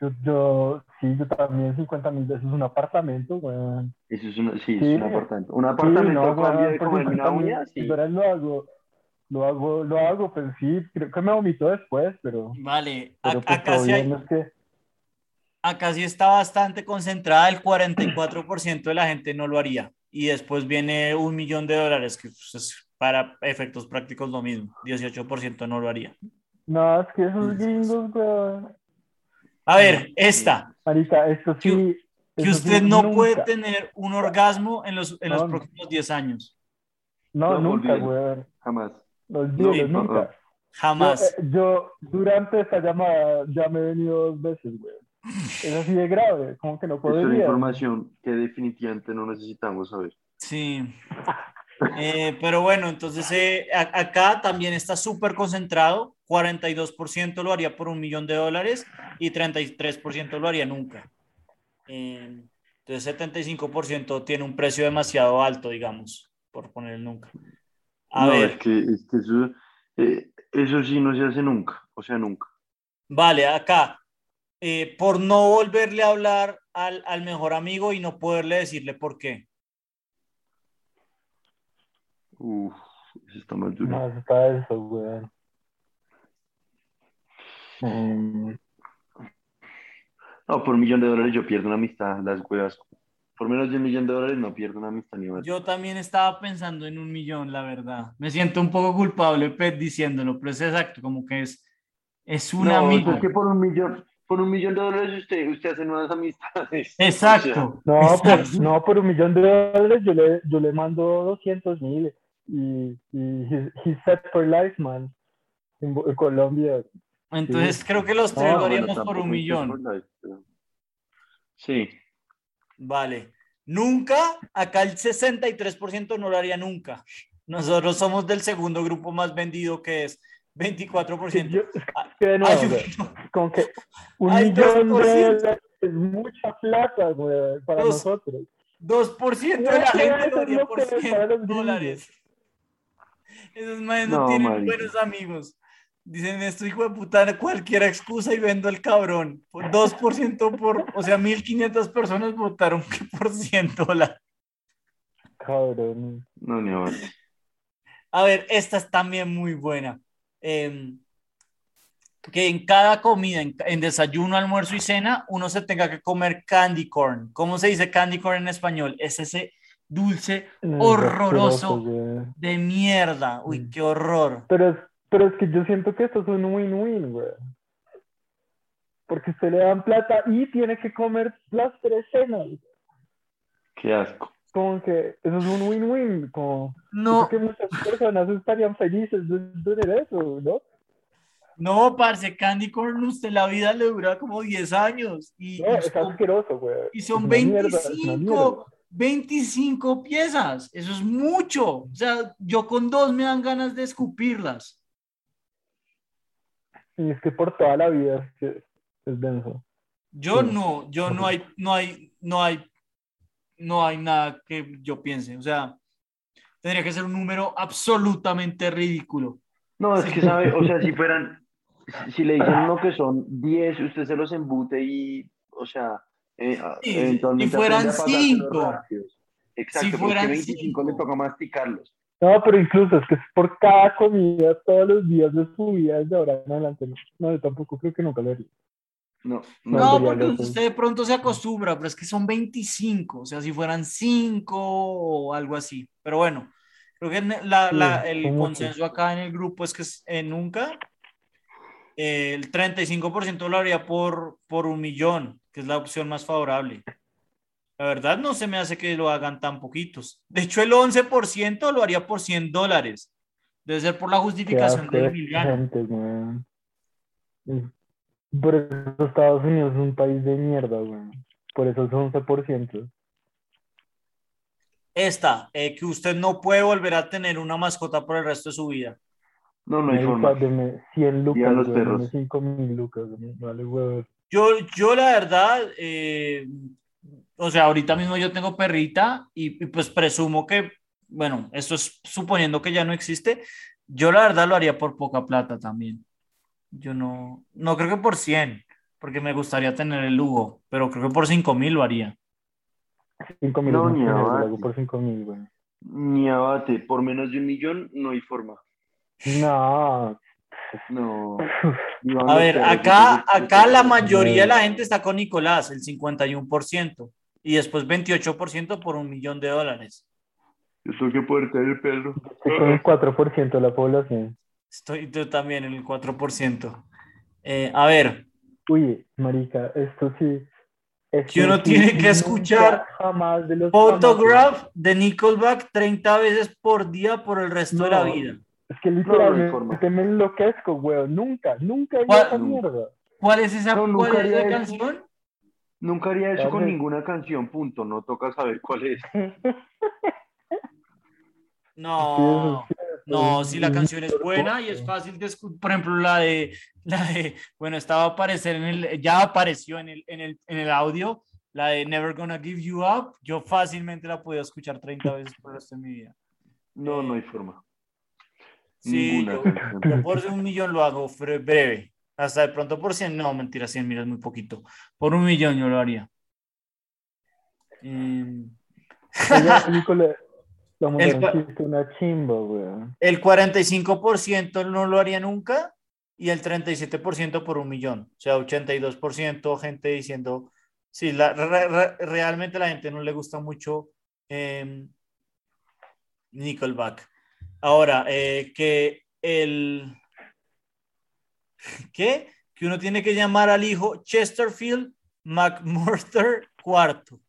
Yo, yo, sí, yo también 50 mil veces un apartamento, weón. Eso es, una, sí, es Sí. un apartamento. Un Sí, apartamento no, a cambio de una 50 uña, sí. dólares lo hago, lo hago, lo hago, pues sí, creo que me vomito después, pero, Vale, a- pero pues acá, sí hay- bien, es que, acá sí está bastante concentrada, el 44% de la gente no lo haría. Y después viene un millón de dólares, que pues, es para efectos prácticos lo mismo, 18% no lo haría. no, es que esos gringos, weón, A ver, esta, marica, esto Que- sí, que eso usted sí, no nunca. puede tener un orgasmo en los, en los No, próximos 10 años, No, No, nunca, weón, Jamás. Olvídalo, No, nunca. jamás. Yo, eh, yo durante esta llamada ya me he venido dos veces, güey. Es así de grave, como que no Esto es información que definitivamente no necesitamos saber. Sí. Eh, pero bueno, entonces eh, a- acá también está súper concentrado. 42% lo haría por un millón de dólares y 33% lo haría nunca. Eh, entonces 75% tiene un precio demasiado alto, digamos, por poner el nunca. A no, ver, es que, es que eso, eh, eso sí no se hace nunca, o sea, nunca. vale, acá, eh, por no volverle a hablar al, al mejor amigo y no poderle decirle por qué. Uf, eso está más duro. No, está eso, güey. Mm, No, por un millón de dólares yo pierdo una amistad, las huevas. Por menos de un millón de dólares no pierdo una amistad ni una. Yo también estaba pensando en un millón, la verdad. Me siento un poco culpable, Pet, diciéndolo, pero es exacto, como que es, es un no, amigo. es que por un millón, por un millón de dólares usted, usted hace nuevas amistades. Exacto. No, por, exacto. no, por un millón de dólares yo le, yo le mando 200 mil y, y he's, he's set for life, man. En, en Colombia. Entonces creo que los No, tres lo Ah, bueno, haríamos por un millón. por la- pero- Sí, Vale. Nunca, acá el 63% no lo haría nunca. Nosotros somos del segundo grupo más vendido que es 24%. Yo- Ah, que nuevo, Ay, como que un Ay, millón de 2%. dólares es mucha plata, güey, para Dos- nosotros. 2% de la gente lo haría por que es 100 para los gringos. dólares. Esos manes no, No, tienen buenos amigos. Dicen esto, hijo de puta, cualquier excusa y vendo el cabrón. Por 2% por, o sea, 1500 personas votaron que por 100 dólares. Cabrón. no, ni ahora. A ver, esta es también muy buena. Eh, que en cada comida, en, en desayuno, almuerzo y cena, uno se tenga que comer candy corn. ¿Cómo se dice candy corn en español? Es ese dulce Es Horroroso. de mierda. Uy, Mm. qué horror. Pero es, pero es que yo siento que esto es un win-win, güey. Porque usted le dan plata y tiene que comer las tres cenas. Qué asco. Como que eso es un win-win. Como No, que muchas personas estarían felices de, de tener eso, ¿no? no, parce, candy corn, usted la vida le dura como 10 años. Y, No, y es son, asqueroso, güey. y son Es una mierda, es una 25, 25 piezas. Eso es mucho. O sea, yo con dos me dan ganas de escupirlas. Y es que por toda la vida es que es denso. Yo Sí. no, yo no hay, no hay, no hay, no hay nada que yo piense. O sea, tendría que ser un número absolutamente ridículo. No, es que sabe, o sea, si fueran, si le dicen uno que son 10, usted se los embute y, o sea, eh, Sí, eventualmente si fueran aprende a pasárselos cinco. rápidos. Exacto, Si porque fueran 25 le cinco. toca masticarlos. No, pero incluso es que es por cada comida todos los días de su vida desde ahora en adelante. No, no yo tampoco creo que nunca lo haría. No, No, No, porque usted de pronto se acostumbra, pero es que son 25, o sea, si fueran 5 o algo así. Pero bueno, creo que la- Sí, la- el muchos. consenso acá en el grupo es que es, eh, nunca. eh, el 35% lo haría por, por un millón, que es la opción más favorable. La verdad no se me hace que lo hagan tan poquitos. De hecho, el 11% lo haría por 100 dólares. Debe ser por la justificación del. Y Por eso Estados Unidos es un país de mierda, weón. Por eso es 11%. Esta, eh, que usted no puede volver a tener una mascota por el resto de su vida. no, no hay forma. deme 100 lucas, los deme 5 mil lucas, vale, weón. Yo, yo la verdad, eh, o sea, ahorita mismo yo tengo perrita y, y pues presumo que bueno, esto es suponiendo que ya no existe, yo la verdad lo haría por poca plata también. Yo no, no creo que por 100, porque me gustaría tener el Lugo, pero creo que por 5 mil lo haría. 5 mil No, ni abate. por 5 mil, güey. Ni abate, por menos de un millón no hay forma. No, No. A ver, acá, acá la no. mayoría de la gente está con Nicolás, el 51%, y después 28% por un millón de dólares. Yo tengo que poder tener el perro. estoy con el 4% de la población. Estoy yo también en el 4%. Eh, a ver, Uy, marica, esto sí. esto Que uno sí, tiene que escuchar jamás de los Photograph de Nickelback 30 veces por día por el resto de la No. vida. Es que No, no hay literalmente me enloquezco, weón. Nunca, nunca ¿Cuál? esa mierda. ¿Cuál es esa, No, cuál es esa haría eso. canción? Nunca haría eso con ninguna canción, punto. No toca saber cuál es. No, no, si la canción es buena y es fácil de escuchar, por ejemplo, la de, la de, bueno, estaba a aparecer en el, ya apareció en el, en el, en el audio, la de Never Gonna Give You Up, yo fácilmente la podía escuchar 30 veces por el resto de mi vida. No, no hay forma. Sí, yo, yo por un millón lo hago breve. Hasta de pronto por 100, no, mentira, 100 mil es muy poquito. Por un millón yo lo haría. Em, Esa película, la El una chimba, weón. el 45% no lo haría nunca y el 37% por un millón. O sea, 82% gente diciendo, sí, la, re- re- realmente la gente no le gusta mucho em, Nickelback. Ahora, eh, que el... ¿Qué? Que uno tiene que llamar al hijo Chesterfield McMurther cuarto.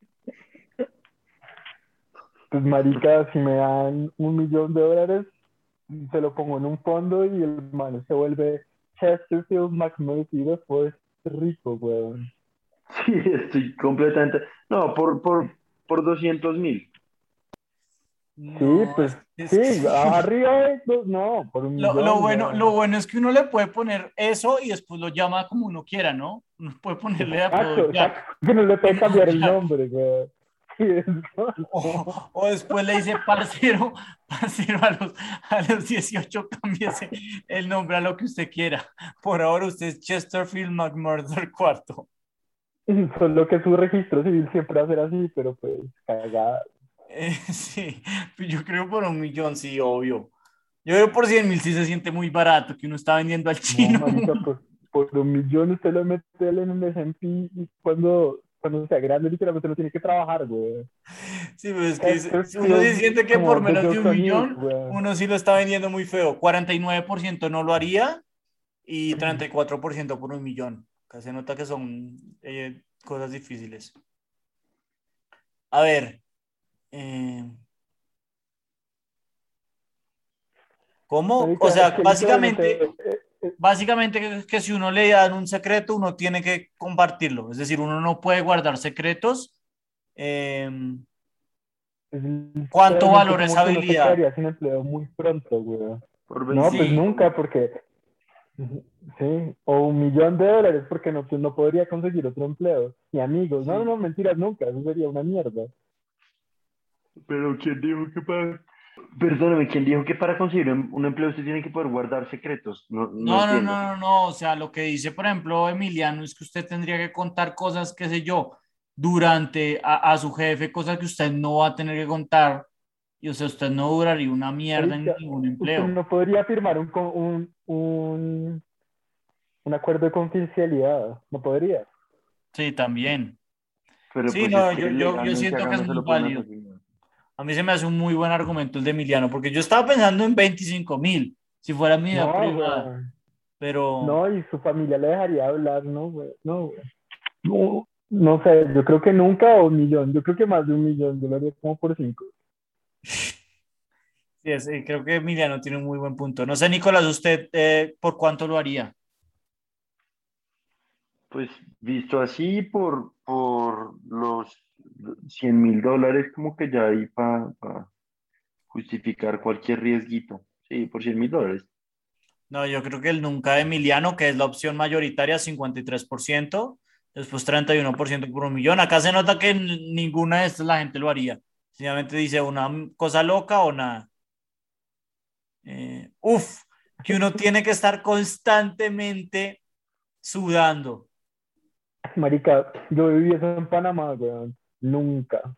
Pues marica, si me dan un millón de dólares, se lo pongo en un fondo y el man se vuelve Chesterfield McMurphy después rico, weón. Sí, estoy completamente. No, por, por, por 200 mil. Sí, pues es- sí, es- arriba de dos, no, por un Lo, millón. lo bueno, lo bueno es que uno le puede poner eso y después lo llama como uno quiera, ¿no? Uno puede ponerle apodo que no le puede cambiar el nombre, eso. O, o después le dice parcero, parcero a los, a los 18, cámbiese el nombre a lo que usted quiera. Por ahora usted es Chesterfield McMurder cuarto. Solo que su registro civil siempre va a ser así, pero pues cagada. Eh, sí, pues yo creo por un millón, sí, obvio. Yo creo por 100 mil sí se siente muy barato que uno está vendiendo al chino. No, marica, por, por un millón usted lo mete en el S&P y cuando, cuando sea grande literalmente no tiene que trabajar, güey. Sí, pero es que Es- es uno sí siente que por menos de un millón güey. uno sí lo está vendiendo muy feo. 49% no lo haría y 34% por un millón. Acá se nota que son eh, cosas difíciles. A ver. Eh, ¿Cómo? O sea, es básicamente, eh, eh, básicamente que, que si uno le dan un secreto, uno tiene que compartirlo. Es decir, uno no puede guardar secretos. eh, es ¿Cuánto uno se habilidad? empleo muy pronto, güey. No, pues 25. nunca, porque sí, o un millón de dólares, porque no, pues no podría conseguir otro empleo. Ni amigos, no, no, mentiras, nunca, eso sería una mierda. Pero ¿quién dijo que para... Perdóname, ¿quién dijo que para conseguir un un empleo usted tiene que poder guardar secretos? No, no, No, no, no, no, no, o sea, lo que dice, por ejemplo, Emiliano, es que usted tendría que contar cosas, qué sé yo, durante a, a su jefe, cosas que usted no va a tener que contar, y o sea, usted no duraría una mierda en ningún Usted empleo. no podría firmar un, un, un, un acuerdo de confidencialidad, no podría. Sí, también. Pero Sí, pues no, es que yo- yo- siento que es muy válido. A mí se me hace un muy buen argumento el de Emiliano, porque yo estaba pensando en 25 mil, si fuera mi vida No, privada, güey. pero No, y su familia le dejaría hablar, ¿no, güey? No, güey. No, no sé, yo creo que nunca o un millón. Yo creo que más de un millón, yo lo haría como por cinco. sí, es- eh, creo que Emiliano tiene un muy buen punto. No sé, Nicolás, ¿usted eh, por cuánto lo haría? Pues visto así por, por los 100 mil dólares, como que ya ahí para justificar cualquier riesguito. Sí, por 100 mil dólares. No, yo creo que el nunca de Emiliano, que es la opción mayoritaria, 53%, después 31% por un millón. Acá se nota que ninguna de estas la gente lo haría. Sencillamente dice una cosa loca o nada. Eh, uf, que uno tiene que estar constantemente sudando. Marica, yo viví eso en Panamá, weón. Nunca.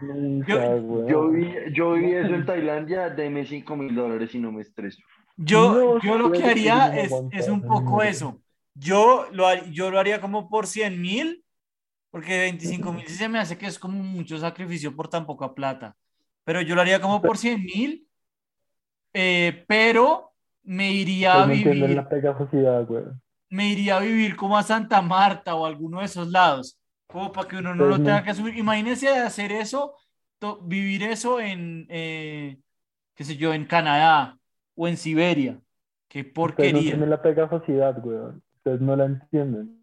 Nunca, Yo-. Yo vi, yo vi eso en Tailandia, deme 5 mil dólares y no me estreso. Yo, No, yo lo que haría ser es, es un poco eso. Yo lo, yo lo haría como por 100 mil, porque 25 mil sí se me hace que es como mucho sacrificio por tan poca plata. Pero yo lo haría como por 100 mil, eh, pero me iría a vivir, la me iría a vivir como a Santa Marta o alguno de esos lados, como para que uno no Ustedes lo tenga que subir. Imagínense hacer eso, vivir eso en, eh, qué sé yo, en Canadá o en Siberia. Qué Ustedes no porquería. entienden la pegajosidad, weón. Ustedes no la entienden.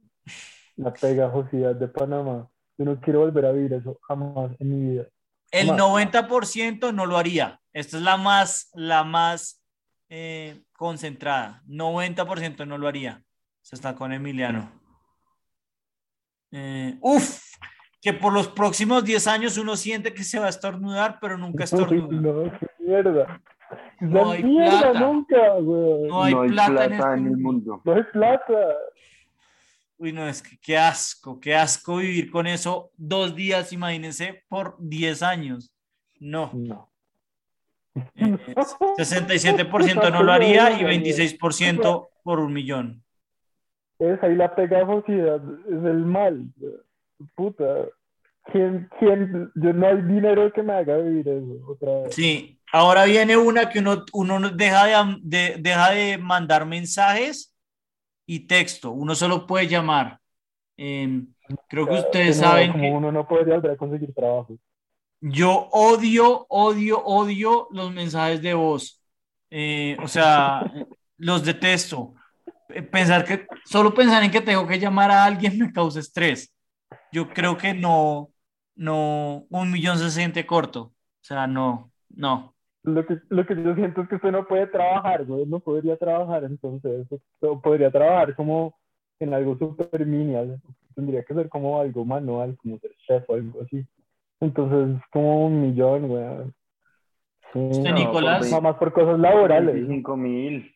La pegajosidad de Panamá. Yo no quiero volver a vivir eso jamás en mi vida. El Más. 90% no lo haría. Esta es la más, la más eh, concentrada. 90% no lo haría. Se está con Emiliano. Eh, uf, que por los próximos 10 años uno siente que se va a estornudar, pero nunca estornuda. no, qué mierda. No No hay mierda plata. nunca, weón. No hay plata en este el mundo. mundo. No hay plata. Uy, no, es que qué asco, qué asco vivir con eso dos días, imagínense, por 10 años. No. No. Eh, 67% no lo haría y 26% por un millón. Es ahí la pegajosidad, es el mal. Puta. ¿Quién, quién? Yo no hay dinero que me haga vivir eso otra vez. Sí, ahora viene una que uno, uno no deja de, de- deja de mandar mensajes y texto, uno solo puede llamar. Eh, creo que ustedes Como- saben Como que uno no podría volver a conseguir trabajo. yo odio, odio, odio los mensajes de voz. Eh, o sea, los detesto. Eh, Pensar que, solo pensar en que tengo que llamar a alguien me causa estrés. Yo creo que no, no, un millón se siente corto. O sea, no, no. Lo que, lo que yo siento es que usted no puede trabajar, güey, no podría trabajar, entonces, o podría trabajar como en algo súper minial, tendría que ser como algo manual, como ser chef o algo así. Entonces, como un millón, güey. Sí. Usted, No, Nicolás, Nada más por cosas laborales. 25 mil.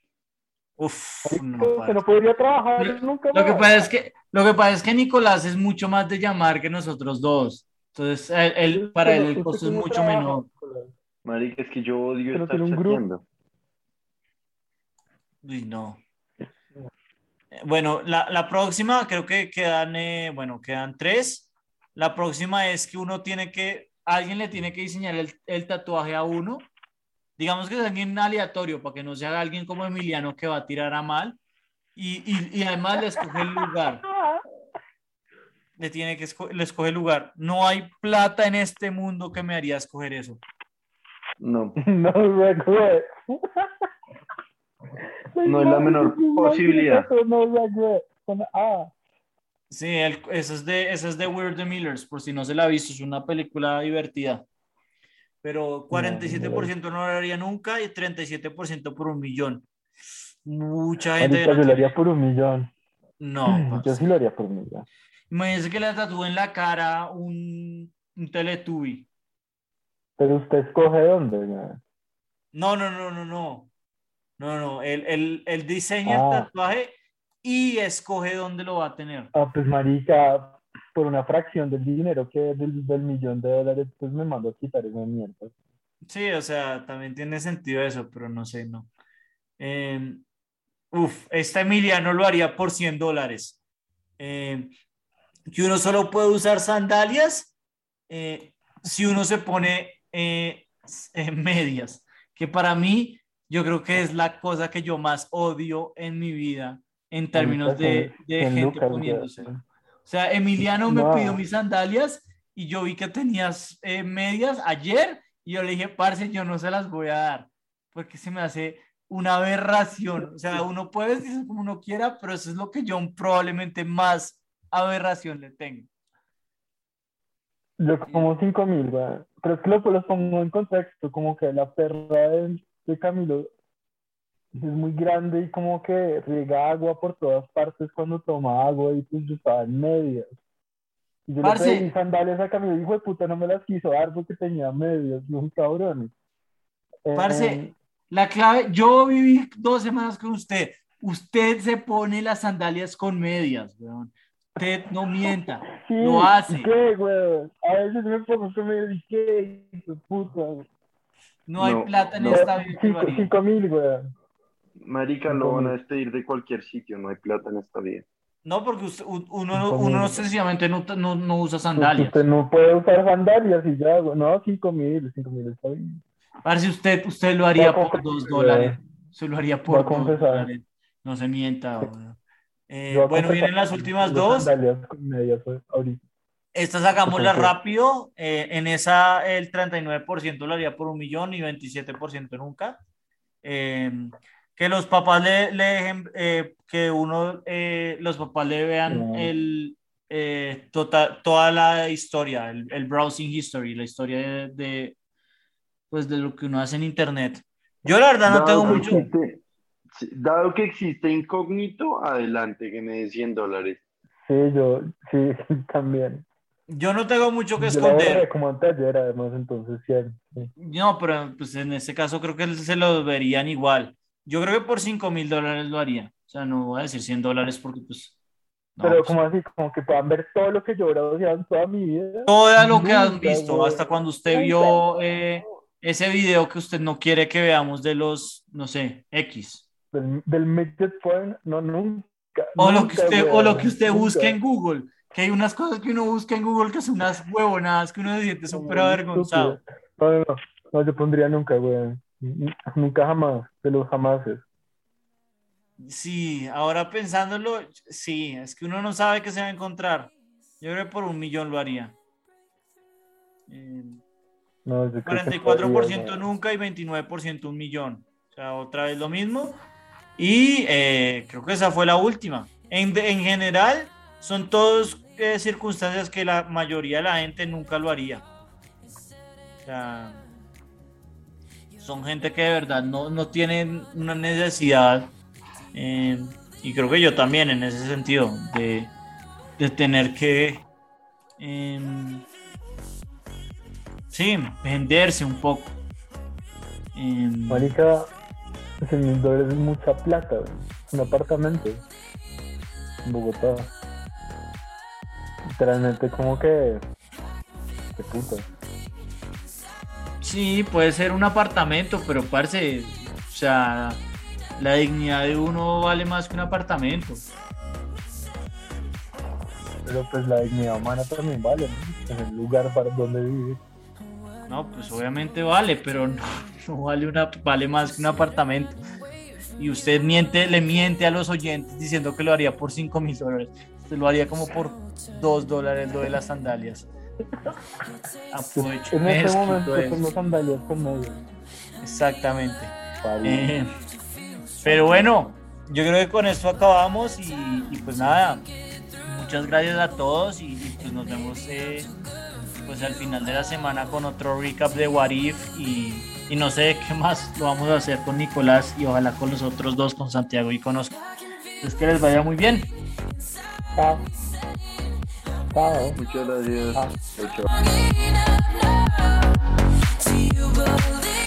Uf, no, no podría trabajar Lo- nunca Lo que pasa es que, lo que pasa es que Nicolás es mucho más de llamar que nosotros dos. Entonces, él, él- para él el ¿Usted costo es mucho trabaja, menor. Marica, es que yo odio Pero estar un grupo. Uy, no. Eh, Bueno, la, la próxima, creo que quedan, eh, bueno, quedan tres. La próxima es que uno tiene que, alguien le tiene que diseñar el, el tatuaje a uno. Digamos que es alguien aleatorio, para que no sea alguien como Emiliano que va a tirar a mal. Y, y, y además le escoge el lugar. Le tiene que esco- le escoge el lugar. No hay plata en este mundo que me haría escoger eso. No, No regret. No es la menor posibilidad. No regret. Con A. Sí, el, esa, es de, esa es de Weird the Millers, por si no se la ha visto, es una película divertida. Pero 47% no lo haría nunca y 37% por un millón. Mucha gente. Yo no lo haría por un millón. No, Yo sí lo haría por un millón. Imagínense que le tatúe en la cara un, un Teletubby. Pero usted escoge dónde, güey. No, no, no, no, no. No, no. Él, él- él diseña Ah. el tatuaje y escoge dónde lo va a tener. Ah, pues marica, por una fracción del dinero que del, del millón de dólares, pues me mando a quitar esa mierda. Sí, o sea, también tiene sentido eso, pero no sé, no. Eh, uf, esta Emiliano lo haría por 100 dólares. Eh, que uno solo puede usar sandalias eh, si uno se pone eh, medias, que para mí yo creo que es la cosa que yo más odio en mi vida en términos de, de En gente poniéndose. Sea, Emiliano me No. pidió mis sandalias y yo vi que tenías eh, medias ayer y yo le dije, parce, yo no se las voy a dar porque se me hace una aberración. O sea, uno puede decir como uno quiera, pero eso es lo que yo probablemente más aberración le tengo. Yo como 5 mil, güey. Pero es que lo, los pongo en contexto, como que la perra de, de Camilo es muy grande y como que riega agua por todas partes cuando toma agua y pues yo estaba en medias. Y yo Parce. le pedí sandalias a Camilo, hijo de puta, no me las quiso dar porque tenía medias, los cabrones. Eh, Parce, la clave, yo viví dos semanas con usted. Usted se pone las sandalias con medias, weón. Usted no mienta. sí, lo hace. ¿y ¿Qué, güey? A veces me pongo con medias y qué, hijo de puta. No hay No, plata en no. esta vida que lo Cinco, haría. cinco mil, güey. Marica, lo van a despedir de cualquier sitio, no hay plata en esta vida. No, porque usted- uno, uno sencillamente no, no, no usa Pues sandalias. usted no puede usar sandalias y ya. No, cinco mil, cinco mil está bien. Parce, usted, usted lo haría Voy a por confesar, dos dólares. Se lo haría por a dos confesar. dólares. No se mienta. Eh, a bueno, vienen las últimas dos. Sandalias con medias ahorita. Estas hagámoslas rápido. Eh, en esa el 39% lo haría por un millón y 27% nunca. Eh, que los papás le, le dejen, eh, que uno, eh, los papás le vean No. el, eh, total, toda la historia, el, el browsing history, la historia de, de, pues de lo que uno hace en internet. Yo la verdad no tengo que mucho. existe- dado que existe incógnito, adelante, que me dé 100 dólares. Sí, yo, sí, también. Yo no tengo mucho que Yo esconder. borré como ayer, además, entonces, sí. sí. No, pero pues en este caso creo que se lo verían igual. Yo creo que por 5 mil dólares lo haría. O sea, no voy a decir 100 dólares porque pues... no, Pero pues, como así, como que puedan ver todo lo que yo he en toda mi vida. todo lo que han visto, hasta cuando usted vio eh, ese video que usted no quiere que veamos de los, no sé, X. Del, del midget porn, no, nunca. O lo que usted, o lo que usted nunca. busque en Google. Que hay unas cosas que uno busca en Google que son unas huevonadas que uno se siente súper avergonzado. No, no, no, no, yo pondría nunca, güey. Nunca jamás, de los jamases. Sí, ahora pensándolo, sí, es que uno no sabe qué se va a encontrar. Yo creo que por un millón lo haría. Eh, No, yo creo que 44% estaría, nunca y 29% un millón. O sea, otra vez lo mismo. Y eh, creo que esa fue la última. En, en general, son todas circunstancias que la mayoría de la gente nunca lo haría. O sea, son gente que de verdad no, no tienen una necesidad. eh, y creo que yo también en ese sentido, de, de tener que... em, Sí, venderse un poco. Em, Marica, 100 mil dólares es mucha plata. Un apartamento en Bogotá. Literalmente como que... Qué puta. Sí, puede ser un apartamento, pero parce, o sea, la dignidad de uno vale más que un apartamento. Pero pues la dignidad humana también vale, ¿no? En el lugar para donde vivir. No, pues obviamente vale, pero no, no vale una, vale más que un apartamento. Y usted miente, le miente a los oyentes diciendo que lo haría por 5 mil dólares. Usted lo haría como por 2 dólares lo de las sandalias. Aprovecho. En este mezclo momento sandalias con medio. Exactamente. Eh, pero bueno, yo creo que con esto acabamos y, y pues nada, muchas gracias a todos y, y pues nos vemos eh, pues al final de la semana con otro recap de What If y, y no sé qué más lo vamos a hacer con Nicolás y ojalá con los otros dos, con Santiago y con Oscar. Entonces que les vaya muy bien. Chao. Chao. Muchas gracias. Ah. Chao, chao. Do you believe